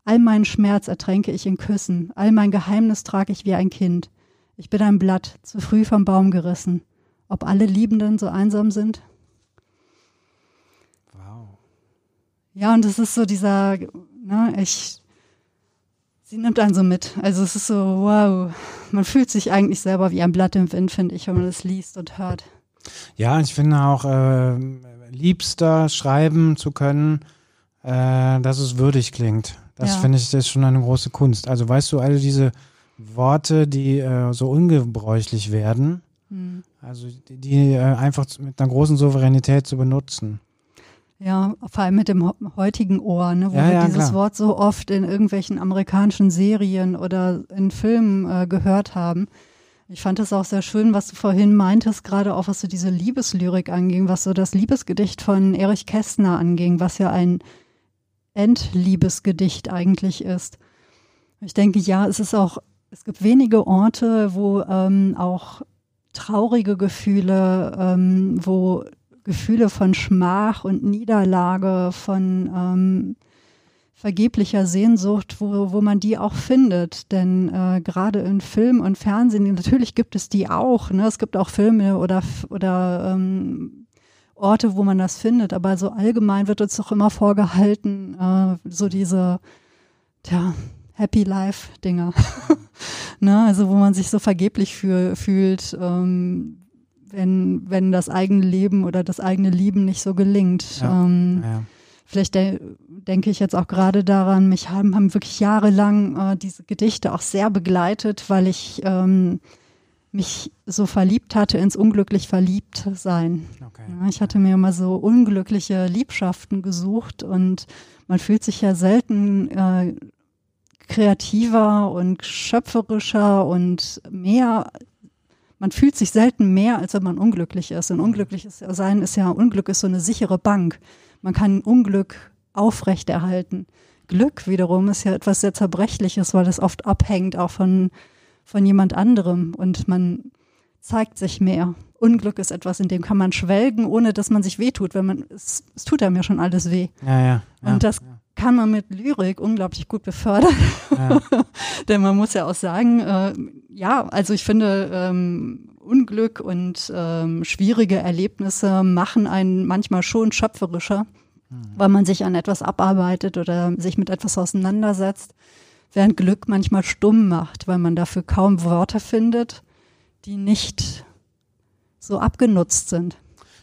All meinen Schmerz ertränke ich in Küssen, all mein Geheimnis trage ich wie ein Kind. Ich bin ein Blatt, zu früh vom Baum gerissen. Ob alle Liebenden so einsam sind? Wow. Ja, und es ist so dieser, ne, ich, sie nimmt einen so mit. Also es ist so, wow, man fühlt sich eigentlich selber wie ein Blatt im Wind, finde ich, wenn man das liest und hört. Ja, ich finde auch äh, liebster schreiben zu können, äh, dass es würdig klingt. Das ja. finde ich das ist schon eine große Kunst. Also weißt du, alle diese Worte, die äh, so ungebräuchlich werden, hm. also die, die äh, einfach mit einer großen Souveränität zu benutzen. Ja, vor allem mit dem heutigen Ohr, ne, wo ja, wir ja, dieses klar. Wort so oft in irgendwelchen amerikanischen Serien oder in Filmen äh, gehört haben. Ich fand es auch sehr schön, was du vorhin meintest, gerade auch was so diese Liebeslyrik anging, was so das Liebesgedicht von Erich Kästner anging, was ja ein Endliebesgedicht eigentlich ist. Ich denke, ja, es ist auch, es gibt wenige Orte, wo ähm, auch traurige Gefühle, ähm, wo Gefühle von Schmach und Niederlage, von ähm, vergeblicher Sehnsucht, wo, wo man die auch findet. Denn äh, gerade in Film und Fernsehen, natürlich gibt es die auch. Ne? Es gibt auch Filme oder, oder ähm, Orte, wo man das findet. Aber so allgemein wird uns doch immer vorgehalten, äh, so diese, tja, Happy Life-Dinger. ne? Also wo man sich so vergeblich für, fühlt. Ähm, wenn, wenn das eigene Leben oder das eigene Lieben nicht so gelingt. Ja, ähm, ja. Vielleicht de denke ich jetzt auch gerade daran, mich haben, haben wirklich jahrelang äh, diese Gedichte auch sehr begleitet, weil ich ähm, mich so verliebt hatte ins unglücklich verliebt sein. Okay. Ja, ich hatte mir immer so unglückliche Liebschaften gesucht und man fühlt sich ja selten äh, kreativer und schöpferischer und mehr man fühlt sich selten mehr, als wenn man unglücklich ist. Und unglücklich sein ist ja, Unglück ist so eine sichere Bank. Man kann Unglück aufrechterhalten. Glück wiederum ist ja etwas sehr Zerbrechliches, weil es oft abhängt auch von, von jemand anderem und man zeigt sich mehr. Unglück ist etwas, in dem kann man schwelgen, ohne dass man sich wehtut, wenn man, es, es tut einem ja schon alles weh. Ja, ja, ja und das ja. Kann man mit Lyrik unglaublich gut befördern. Ja. Denn man muss ja auch sagen, äh, ja, also ich finde, ähm, Unglück und ähm, schwierige Erlebnisse machen einen manchmal schon schöpferischer, mhm. weil man sich an etwas abarbeitet oder sich mit etwas auseinandersetzt, während Glück manchmal stumm macht, weil man dafür kaum Worte findet, die nicht so abgenutzt sind.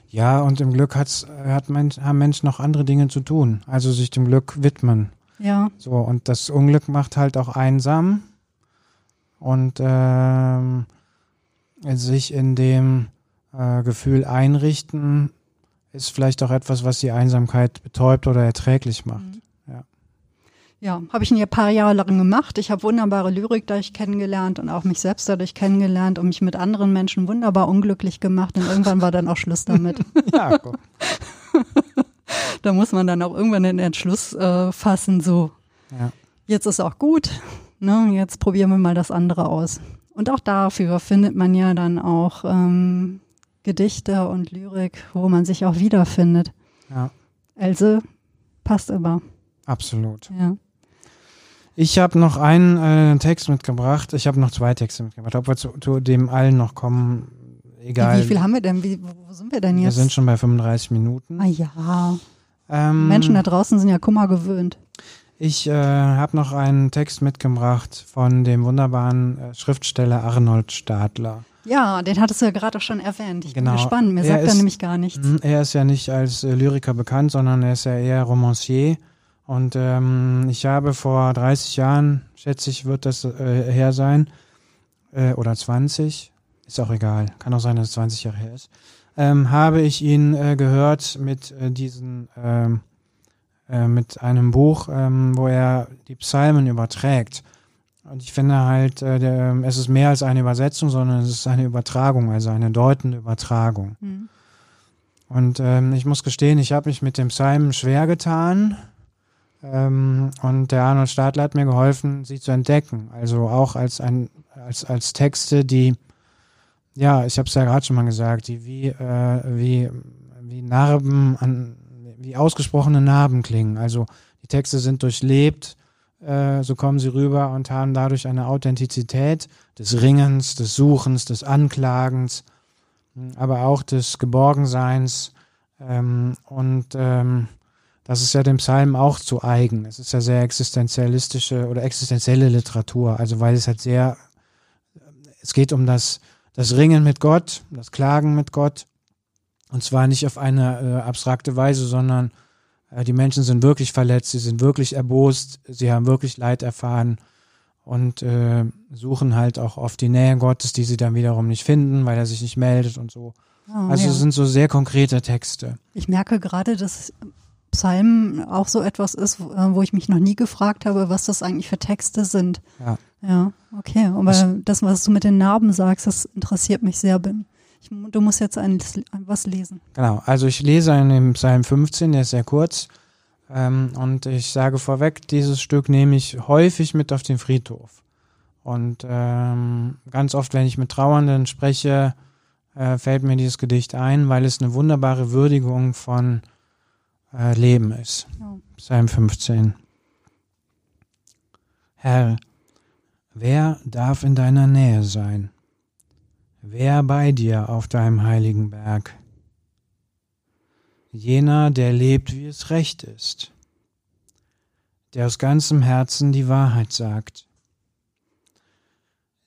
Ja, und im Glück hat's, hat Mensch, haben Menschen noch andere Dinge zu tun, also sich dem Glück widmen. Ja. So, und das Unglück macht halt auch einsam und ähm, sich in dem äh, Gefühl einrichten, ist vielleicht auch etwas, was die Einsamkeit betäubt oder erträglich macht. Mhm. Ja, habe ich ein paar Jahre lang gemacht. Ich habe wunderbare Lyrik dadurch kennengelernt und auch mich selbst dadurch kennengelernt und mich mit anderen Menschen wunderbar unglücklich gemacht. Und irgendwann war dann auch Schluss damit. ja, guck. da muss man dann auch irgendwann den Entschluss äh, fassen, so. Ja jetzt ist auch gut, ne? jetzt probieren wir mal das andere aus. Und auch dafür findet man ja dann auch ähm, Gedichte und Lyrik, wo man sich auch wiederfindet. Ja. Else passt immer. Absolut. Ja. Ich habe noch einen äh, Text mitgebracht. Ich habe noch zwei Texte mitgebracht. Ob wir zu, zu dem allen noch kommen, egal. Wie viel haben wir denn? Wie, wo sind wir denn wir jetzt? sind schon bei 35 Minuten. ah ja, Ähm, Menschen da draußen sind ja Kummer gewöhnt. Ich äh, habe noch einen Text mitgebracht von dem wunderbaren äh, Schriftsteller Arnold Stadler. Ja, den hattest du ja gerade schon erwähnt. Ich Genau. bin gespannt. Mir Er sagt er ist- nämlich gar nichts. Mhm, Er ist ja nicht als äh, Lyriker bekannt, sondern er ist ja eher Romancier. Und ähm, ich habe vor 30 Jahren, schätze ich, wird das äh, her sein, äh, oder 20, ist auch egal, kann auch sein, dass es 20 Jahre her ist, ähm, habe ich ihn äh, gehört mit äh, diesen, ähm, äh, mit einem Buch, ähm, wo er die Psalmen überträgt. Und ich finde halt, äh, der, es ist mehr als eine Übersetzung, sondern es ist eine Übertragung, also eine deutende Übertragung. Hm. Und ähm, ich muss gestehen, ich habe mich mit dem Psalm schwer getan. Ähm, und der Arnold Stadler hat mir geholfen, sie zu entdecken. Also auch als ein als als Texte, die ja, ich habe es ja gerade schon mal gesagt, die wie äh, wie wie Narben an wie ausgesprochene Narben klingen. Also die Texte sind durchlebt, äh, so kommen sie rüber und haben dadurch eine Authentizität des Ringens, des Suchens, des Anklagens, aber auch des Geborgenseins. Ähm, und ähm, das ist ja dem Psalm auch zu eigen. Es ist ja sehr existenzialistische oder existenzielle Literatur, also weil es halt sehr, es geht um das, das Ringen mit Gott, das Klagen mit Gott. Und zwar nicht auf eine äh, abstrakte Weise, sondern äh, die Menschen sind wirklich verletzt, sie sind wirklich erbost, sie haben wirklich Leid erfahren und äh, suchen halt auch oft die Nähe Gottes, die sie dann wiederum nicht finden, weil er sich nicht meldet und so. Oh, Also ja. es sind so sehr konkrete Texte. Ich merke gerade, dass Psalmen auch so etwas ist, wo äh, wo ich mich noch nie gefragt habe, was das eigentlich für Texte sind. Ja. Ja, okay. Aber Das- das, was du mit den Narben sagst, das interessiert mich sehr. Ich, du musst jetzt ein, was lesen. Genau, also ich lese in dem Psalm 15, der ist sehr kurz. Ähm, und ich sage vorweg, dieses Stück nehme ich häufig mit auf den Friedhof. Und ähm, ganz oft, wenn ich mit Trauernden spreche, äh, fällt mir dieses Gedicht ein, weil es eine wunderbare Würdigung von äh, Leben ist. Ja. Psalm 15. Herr, wer darf in deiner Nähe sein? Wer bei dir auf deinem heiligen Berg? Jener, der lebt, wie es recht ist, der aus ganzem Herzen die Wahrheit sagt,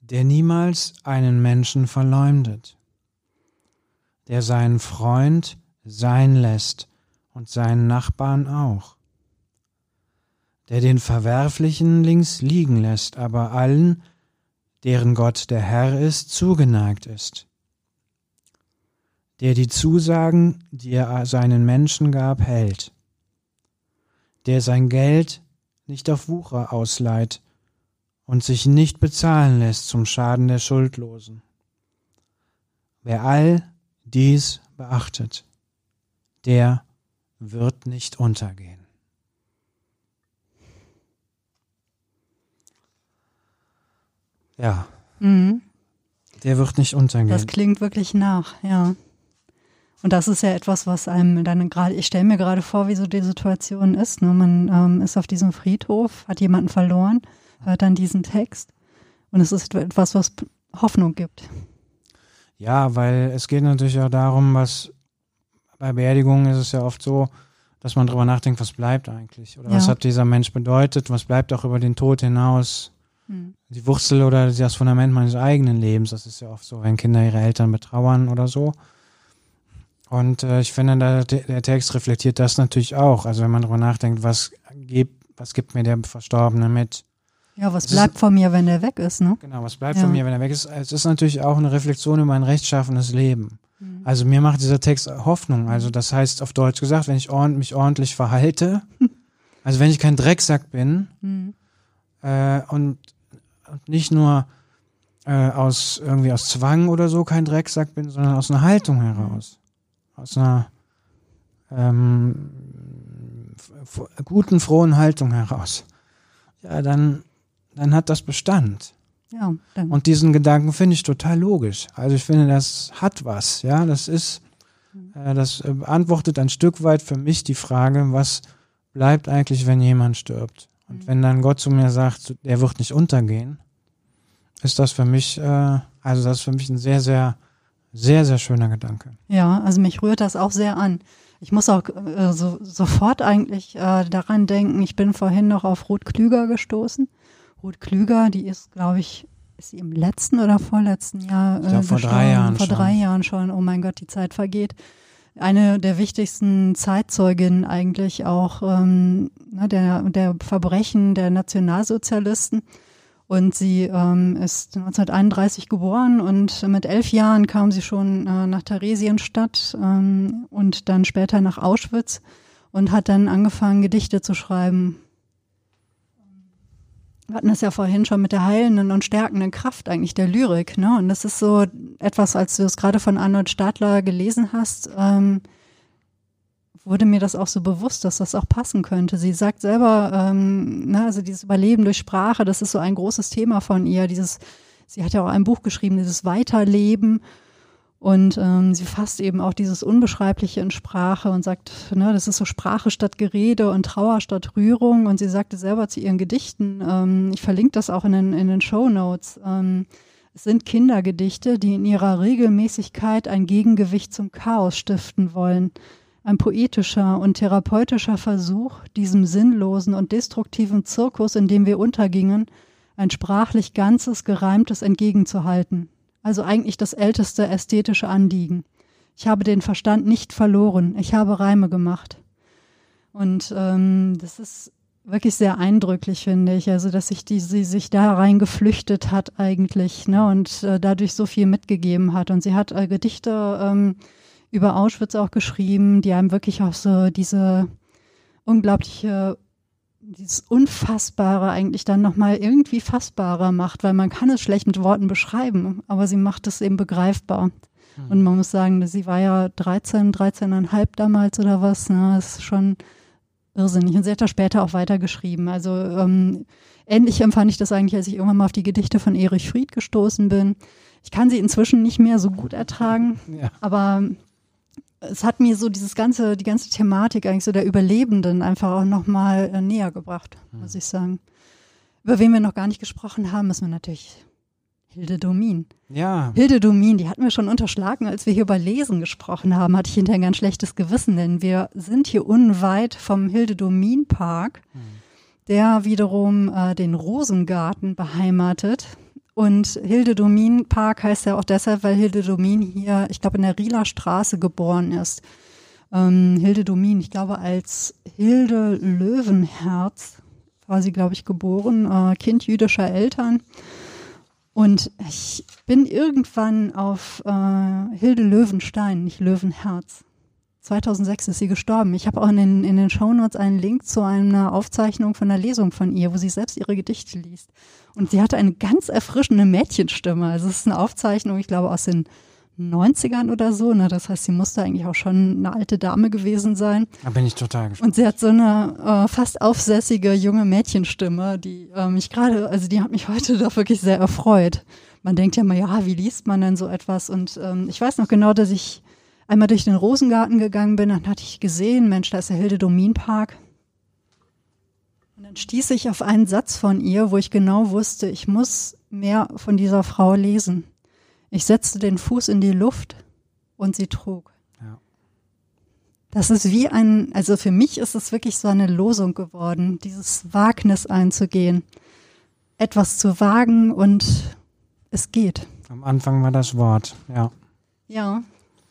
der niemals einen Menschen verleumdet, der seinen Freund sein lässt und seinen Nachbarn auch, der den Verwerflichen links liegen lässt, aber allen, deren Gott der Herr ist, zugeneigt ist, der die Zusagen, die er seinen Menschen gab, hält, der sein Geld nicht auf Wucher ausleiht und sich nicht bezahlen lässt zum Schaden der Schuldlosen. Wer all dies beachtet, der wird nicht untergehen. Ja, Mhm. der wird nicht untergehen. Das klingt wirklich nach, ja. Und das ist ja etwas, was einem dann gerade, ich stelle mir gerade vor, wie so die Situation ist. Ne? Man ähm, ist auf diesem Friedhof, hat jemanden verloren, hört dann diesen Text und es ist etwas, was Hoffnung gibt. Ja, weil es geht natürlich auch darum, was bei Beerdigungen ist es ja oft so, dass man drüber nachdenkt, was bleibt eigentlich? Oder was Ja. hat dieser Mensch bedeutet? Was bleibt auch über den Tod hinaus? Mhm. Die Wurzel oder das Fundament meines eigenen Lebens. Das ist ja oft so, wenn Kinder ihre Eltern betrauern oder so. Und äh, ich finde, der, der Text reflektiert das natürlich auch. Also wenn man drüber nachdenkt, was gibt, was gibt mir der Verstorbene mit? Ja, was Es ist- bleibt von mir, wenn der weg ist, ne? Genau, was bleibt Ja. von mir, wenn er weg ist? Es ist natürlich auch eine Reflexion über ein rechtschaffenes Leben. Mhm. Also mir macht dieser Text Hoffnung. Also das heißt auf Deutsch gesagt, wenn ich ordn mich ordentlich verhalte, also wenn ich kein Drecksack bin Mhm. äh, und, und nicht nur äh, aus irgendwie aus Zwang oder so kein Drecksack bin, sondern aus einer Haltung heraus, aus einer ähm, guten, frohen Haltung heraus. ja, dann, dann hat das Bestand. Ja, dann. Und diesen Gedanken finde ich total logisch. Also ich finde, das hat was, ja, das ist, äh, das äh, beantwortet ein Stück weit für mich die Frage, was bleibt eigentlich, wenn jemand stirbt? Und wenn dann Gott zu mir sagt, der wird nicht untergehen, ist das für mich, äh, also das ist für mich ein sehr, sehr, sehr, sehr schöner Gedanke. Ja, also mich rührt das auch sehr an. Ich muss auch äh, so, sofort eigentlich äh, daran denken, ich bin vorhin noch auf Ruth Klüger gestoßen. Ruth Klüger, die ist, glaube ich, ist sie im letzten oder vorletzten Jahr Ich glaub, vor drei Jahren Vor schon. drei Jahren schon. Oh mein Gott, die Zeit vergeht. Eine der wichtigsten Zeitzeuginnen eigentlich auch ähm, ne, der, der Verbrechen der Nationalsozialisten. Und sie ähm, ist 1931 geboren und mit elf Jahren kam sie schon äh, nach Theresienstadt ähm, und dann später nach Auschwitz und hat dann angefangen, Gedichte zu schreiben. Wir hatten es ja vorhin schon mit der heilenden und stärkenden Kraft eigentlich der Lyrik. Ne? Und das ist so etwas, als du es gerade von Arnold Stadler gelesen hast, ähm, wurde mir das auch so bewusst, dass das auch passen könnte. Sie sagt selber, ähm, ne, also dieses Überleben durch Sprache, das ist so ein großes Thema von ihr. Dieses, sie hat ja auch ein Buch geschrieben, dieses Weiterleben. Und ähm, sie fasst eben auch dieses Unbeschreibliche in Sprache und sagt, ne, das ist so Sprache statt Gerede und Trauer statt Rührung. Und sie sagte selber zu ihren Gedichten, ähm, ich verlinke das auch in den, in den Show Notes, ähm, es sind Kindergedichte, die in ihrer Regelmäßigkeit ein Gegengewicht zum Chaos stiften wollen. Ein poetischer und therapeutischer Versuch, diesem sinnlosen und destruktiven Zirkus, in dem wir untergingen, ein sprachlich ganzes, gereimtes entgegenzuhalten. Also eigentlich das älteste ästhetische Anliegen. Ich habe den Verstand nicht verloren, ich habe Reime gemacht. Und ähm, das ist wirklich sehr eindrücklich, finde ich. Also, dass sich die, sie sich da rein geflüchtet hat eigentlich, ne, und äh, dadurch so viel mitgegeben hat. Und sie hat äh, Gedichte ähm, über Auschwitz auch geschrieben, die einem wirklich auch so diese unglaubliche, dieses Unfassbare eigentlich dann nochmal irgendwie fassbarer macht, weil man kann es schlecht mit Worten beschreiben, aber sie macht es eben begreifbar. Und man muss sagen, sie war ja 13, 13,5 damals oder was, ne, das ist schon irrsinnig. Und sie hat da später auch weitergeschrieben. Also ähm, ähnlich empfand ich das eigentlich, als ich irgendwann mal auf die Gedichte von Erich Fried gestoßen bin. Ich kann sie inzwischen nicht mehr so gut ertragen, Ja. aber es hat mir so dieses ganze, die ganze Thematik eigentlich so der Überlebenden einfach auch nochmal äh, näher gebracht, muss ich sagen. Über wen wir noch gar nicht gesprochen haben, müssen wir natürlich Hilde Domin. Ja, Hilde Domin, die hatten wir schon unterschlagen, als wir hier über Lesen gesprochen haben, hatte ich hinterher ein ganz schlechtes Gewissen, denn wir sind hier unweit vom Hilde Domin Park, der wiederum äh, den Rosengarten beheimatet. Und Hilde Domin Park heißt ja auch deshalb, weil Hilde Domin hier, ich glaube, in der Rieler Straße geboren ist. Ähm, Hilde Domin, ich glaube, als Hilde Löwenherz war sie, glaube ich, geboren, äh, Kind jüdischer Eltern. Und ich bin irgendwann auf äh, Hilde Löwenstein, nicht Löwenherz. 2006 ist sie gestorben. Ich habe auch in den, in den Shownotes einen Link zu einer Aufzeichnung von einer Lesung von ihr, wo sie selbst ihre Gedichte liest. Und sie hatte eine ganz erfrischende Mädchenstimme. Also es ist eine Aufzeichnung, ich glaube, aus den 90ern oder so. Ne? Das heißt, sie musste eigentlich auch schon eine alte Dame gewesen sein. da bin ich total gespannt. Und sie hat so eine äh, fast aufsässige junge Mädchenstimme, die äh, mich gerade, also die hat mich heute doch wirklich sehr erfreut. Man denkt ja mal, ja, wie liest man denn so etwas? Und ähm, ich weiß noch genau, dass ich einmal durch den Rosengarten gegangen bin, dann hatte ich gesehen, Mensch, da ist der Hilde Domin Park. Und dann stieß ich auf einen Satz von ihr, wo ich genau wusste, ich muss mehr von dieser Frau lesen. Ich setzte den Fuß in die Luft und sie trug. Ja. Das ist wie ein, also für mich ist es wirklich so eine Losung geworden, dieses Wagnis einzugehen, etwas zu wagen und es geht. Am Anfang war das Wort, ja. Ja.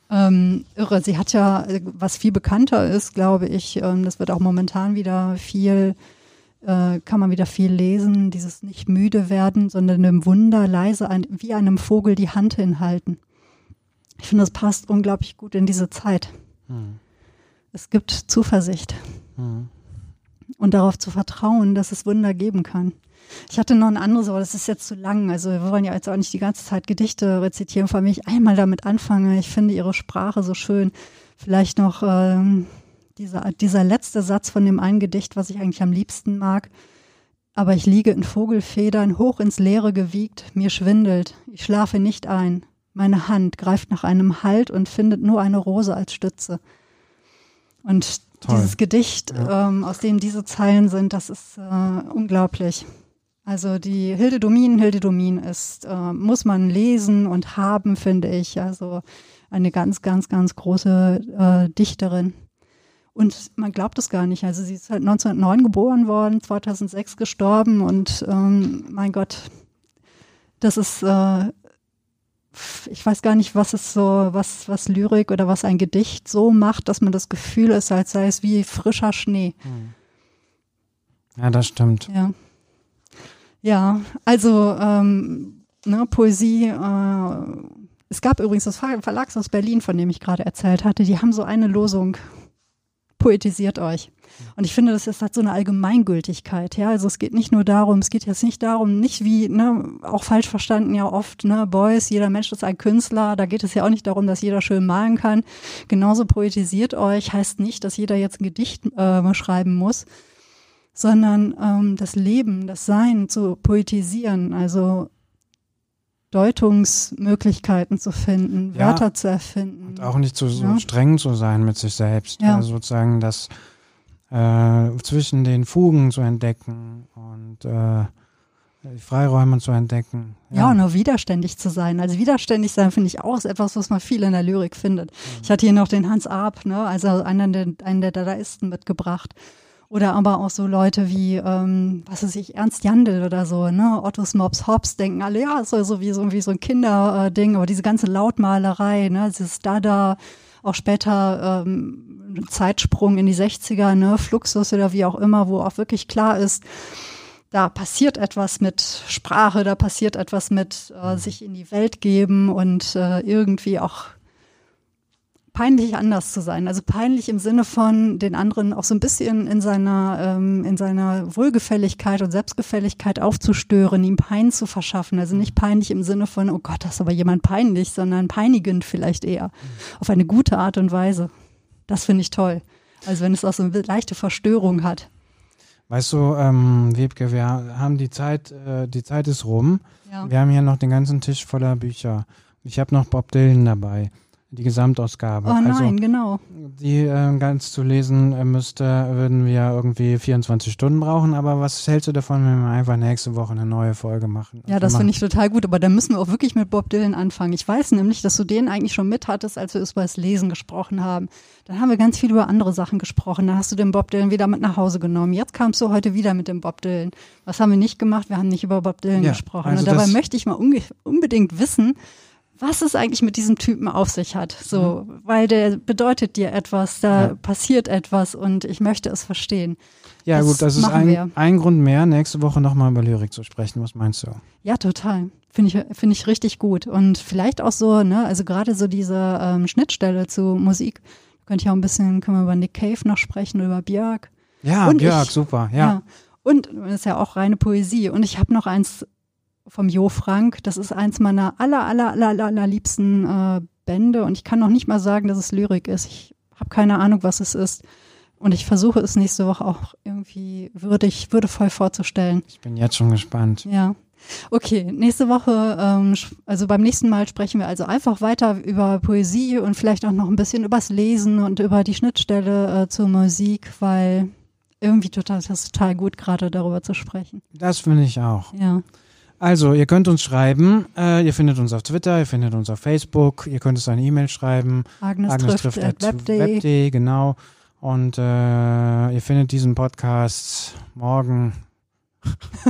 Ähm, irre. Sie hat ja, äh, was viel bekannter ist, glaube ich, ähm, das wird auch momentan wieder viel, äh, kann man wieder viel lesen, dieses nicht müde werden, sondern im Wunder leise ein, wie einem Vogel die Hand hinhalten. Ich finde, das passt unglaublich gut in diese Zeit. Hm. Es gibt Zuversicht Hm. und darauf zu vertrauen, dass es Wunder geben kann. Ich hatte noch ein anderes, aber das ist jetzt zu lang. Also wir wollen ja jetzt auch nicht die ganze Zeit Gedichte rezitieren, vor allem ich einmal damit anfange. Ich finde ihre Sprache so schön. Vielleicht noch ähm, dieser, dieser letzte Satz von dem einen Gedicht, was ich eigentlich am liebsten mag. Aber ich liege in Vogelfedern, hoch ins Leere gewiegt, mir schwindelt, ich schlafe nicht ein. Meine Hand greift nach einem Halt und findet nur eine Rose als Stütze. Und Toll. dieses Gedicht, ja. ähm, aus dem diese Zeilen sind, das ist äh, unglaublich. Also die Hilde Domin, Hilde Domin ist, äh, muss man lesen und haben, finde ich. Also eine ganz, ganz, ganz große äh, Dichterin. Und man glaubt es gar nicht. Also sie ist halt 1909 geboren worden, 2006 gestorben und ähm, mein Gott, das ist, äh, ich weiß gar nicht, was es so, was, was Lyrik oder was ein Gedicht so macht, dass man das Gefühl ist, als sei es wie frischer Schnee. Hm. Ja, das stimmt. Ja. Ja, also ähm, ne, Poesie, äh, es gab übrigens das Verlags aus Berlin, von dem ich gerade erzählt hatte, die haben so eine Losung poetisiert euch. Und ich finde, das ist, hat so eine Allgemeingültigkeit. Ja, also es geht nicht nur darum, es geht jetzt nicht darum, nicht wie, ne, auch falsch verstanden ja oft, ne, Boys, jeder Mensch ist ein Künstler. Da geht es ja auch nicht darum, dass jeder schön malen kann. Genauso poetisiert euch heißt nicht, dass jeder jetzt ein Gedicht äh, schreiben muss, sondern ähm, das Leben, das Sein zu poetisieren. Also Deutungsmöglichkeiten zu finden, ja, Wörter zu erfinden. Und auch nicht zu, so ja. streng zu sein mit sich selbst. Ja. Also sozusagen das äh, zwischen den Fugen zu entdecken und äh, die Freiräume zu entdecken. Ja. ja, und auch widerständig zu sein. Also widerständig sein finde ich auch ist etwas, was man viel in der Lyrik findet. Mhm. Ich hatte hier noch den Hans Arp, ne, also einen der, einen der Dadaisten mitgebracht. Oder aber auch so Leute wie, ähm, was weiß ich, Ernst Jandl oder so, ne? Ottos Mops Hobbs denken alle, ja, ist so wie so, wie so ein Kinderding, aber diese ganze Lautmalerei, ne, dieses Dada, auch später ähm, Zeitsprung in die 60er, ne, Fluxus oder wie auch immer, wo auch wirklich klar ist, da passiert etwas mit Sprache, da passiert etwas mit äh, sich in die Welt geben und äh, irgendwie auch peinlich anders zu sein. Also peinlich im Sinne von den anderen auch so ein bisschen in seiner, ähm, in seiner Wohlgefälligkeit und Selbstgefälligkeit aufzustören, ihm Pein zu verschaffen. Also nicht peinlich im Sinne von, oh Gott, das ist aber jemand peinlich, sondern peinigend vielleicht eher. Auf eine gute Art und Weise. Das finde ich toll. Also wenn es auch so eine leichte Verstörung hat. Weißt du, ähm, Wiebke, wir haben die Zeit, äh, die Zeit ist rum. Ja. Wir haben hier noch den ganzen Tisch voller Bücher. Ich habe noch Bob Dylan dabei die Gesamtausgabe. Oh nein, also, genau. Die äh, ganz zu lesen äh, müsste, würden wir irgendwie 24 Stunden brauchen. Aber was hältst du davon, wenn wir einfach nächste Woche eine neue Folge machen? Ja, das finde ich total gut. Aber da müssen wir auch wirklich mit Bob Dylan anfangen. Ich weiß nämlich, dass du den eigentlich schon mit hattest, als wir über das Lesen gesprochen haben. Dann haben wir ganz viel über andere Sachen gesprochen. Da hast du den Bob Dylan wieder mit nach Hause genommen. Jetzt kamst du heute wieder mit dem Bob Dylan. Was haben wir nicht gemacht? Wir haben nicht über Bob Dylan ja, gesprochen. Also Und dabei möchte ich mal unbedingt wissen, was es eigentlich mit diesem Typen auf sich hat. So, mhm. weil der bedeutet dir etwas, da ja. passiert etwas und ich möchte es verstehen. Ja, das gut, das ist ein, ein Grund mehr, nächste Woche nochmal über Lyrik zu sprechen. Was meinst du? Ja, total. Finde ich, finde ich richtig gut. Und vielleicht auch so, ne, also gerade so diese ähm, Schnittstelle zu Musik. Könnte ich auch ein bisschen, können wir über Nick Cave noch sprechen, über Björk. Ja, und Björk, ich, super, ja. ja. Und das ist ja auch reine Poesie. Und ich habe noch eins vom Jo Frank. Das ist eins meiner aller, aller, aller, aller liebsten äh, Bände und ich kann noch nicht mal sagen, dass es Lyrik ist. Ich habe keine Ahnung, was es ist. Und ich versuche es nächste Woche auch irgendwie würdig, würdevoll vorzustellen. Ich bin jetzt schon gespannt. Ja. Okay, nächste Woche, ähm, also beim nächsten Mal sprechen wir also einfach weiter über Poesie und vielleicht auch noch ein bisschen übers Lesen und über die Schnittstelle äh, zur Musik, weil irgendwie total, das total gut, gerade darüber zu sprechen. Das finde ich auch. Ja. Also, ihr könnt uns schreiben. Äh, ihr findet uns auf Twitter, ihr findet uns auf Facebook. Ihr könnt uns eine E-Mail schreiben. Agnes, Agnes trifft, trifft at web.de, genau. Und äh, ihr findet diesen Podcast morgen.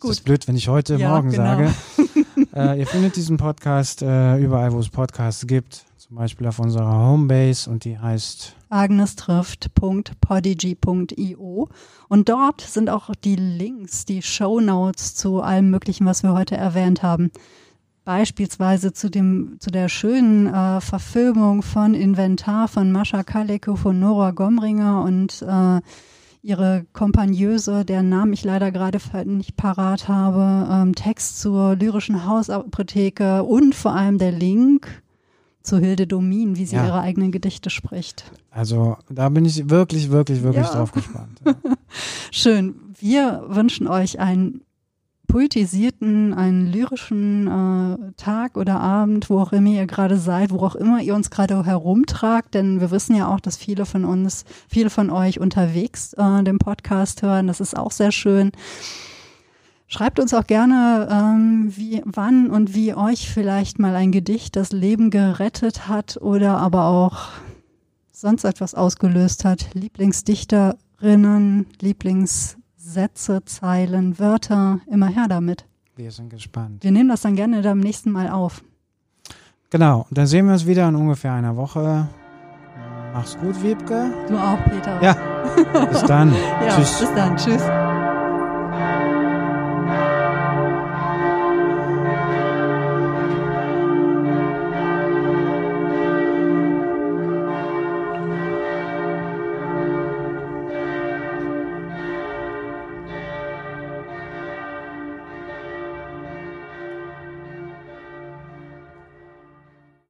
Gut. Ist blöd, wenn ich heute ja, morgen genau. sage. äh, ihr findet diesen Podcast äh, überall, wo es Podcasts gibt. Zum Beispiel auf unserer Homebase und die heißt agnestrifft.podigy.io und dort sind auch die Links, die Show Notes zu allem Möglichen, was wir heute erwähnt haben. Beispielsweise zu dem, zu der schönen äh, Verfilmung von Inventar von Mascha Kaleko von Nora Gomringer und äh, ihre Kompagneuse, deren Namen ich leider gerade nicht parat habe, ähm, Text zur lyrischen Hausapotheke und vor allem der Link zu Hilde Domin, wie sie Ja. ihre eigenen Gedichte spricht. Also da bin ich wirklich, wirklich, wirklich Ja. drauf gespannt. Ja. Schön. Wir wünschen euch einen poetisierten, einen lyrischen äh, Tag oder Abend, wo auch immer ihr gerade seid, wo auch immer ihr uns gerade herumtragt, denn wir wissen ja auch, dass viele von uns, viele von euch unterwegs äh, den Podcast hören. Das ist auch sehr schön. Schreibt uns auch gerne, ähm, wie, wann und wie euch vielleicht mal ein Gedicht das Leben gerettet hat oder aber auch sonst etwas ausgelöst hat. Lieblingsdichterinnen, Lieblingssätze, Zeilen, Wörter, immer her damit. Wir sind gespannt. Wir nehmen das dann gerne beim nächsten Mal auf. Genau, dann sehen wir uns wieder in ungefähr einer Woche. Mach's gut, Wiebke. Du auch, Peter. Ja, bis dann. ja Tschüss. bis dann. Tschüss.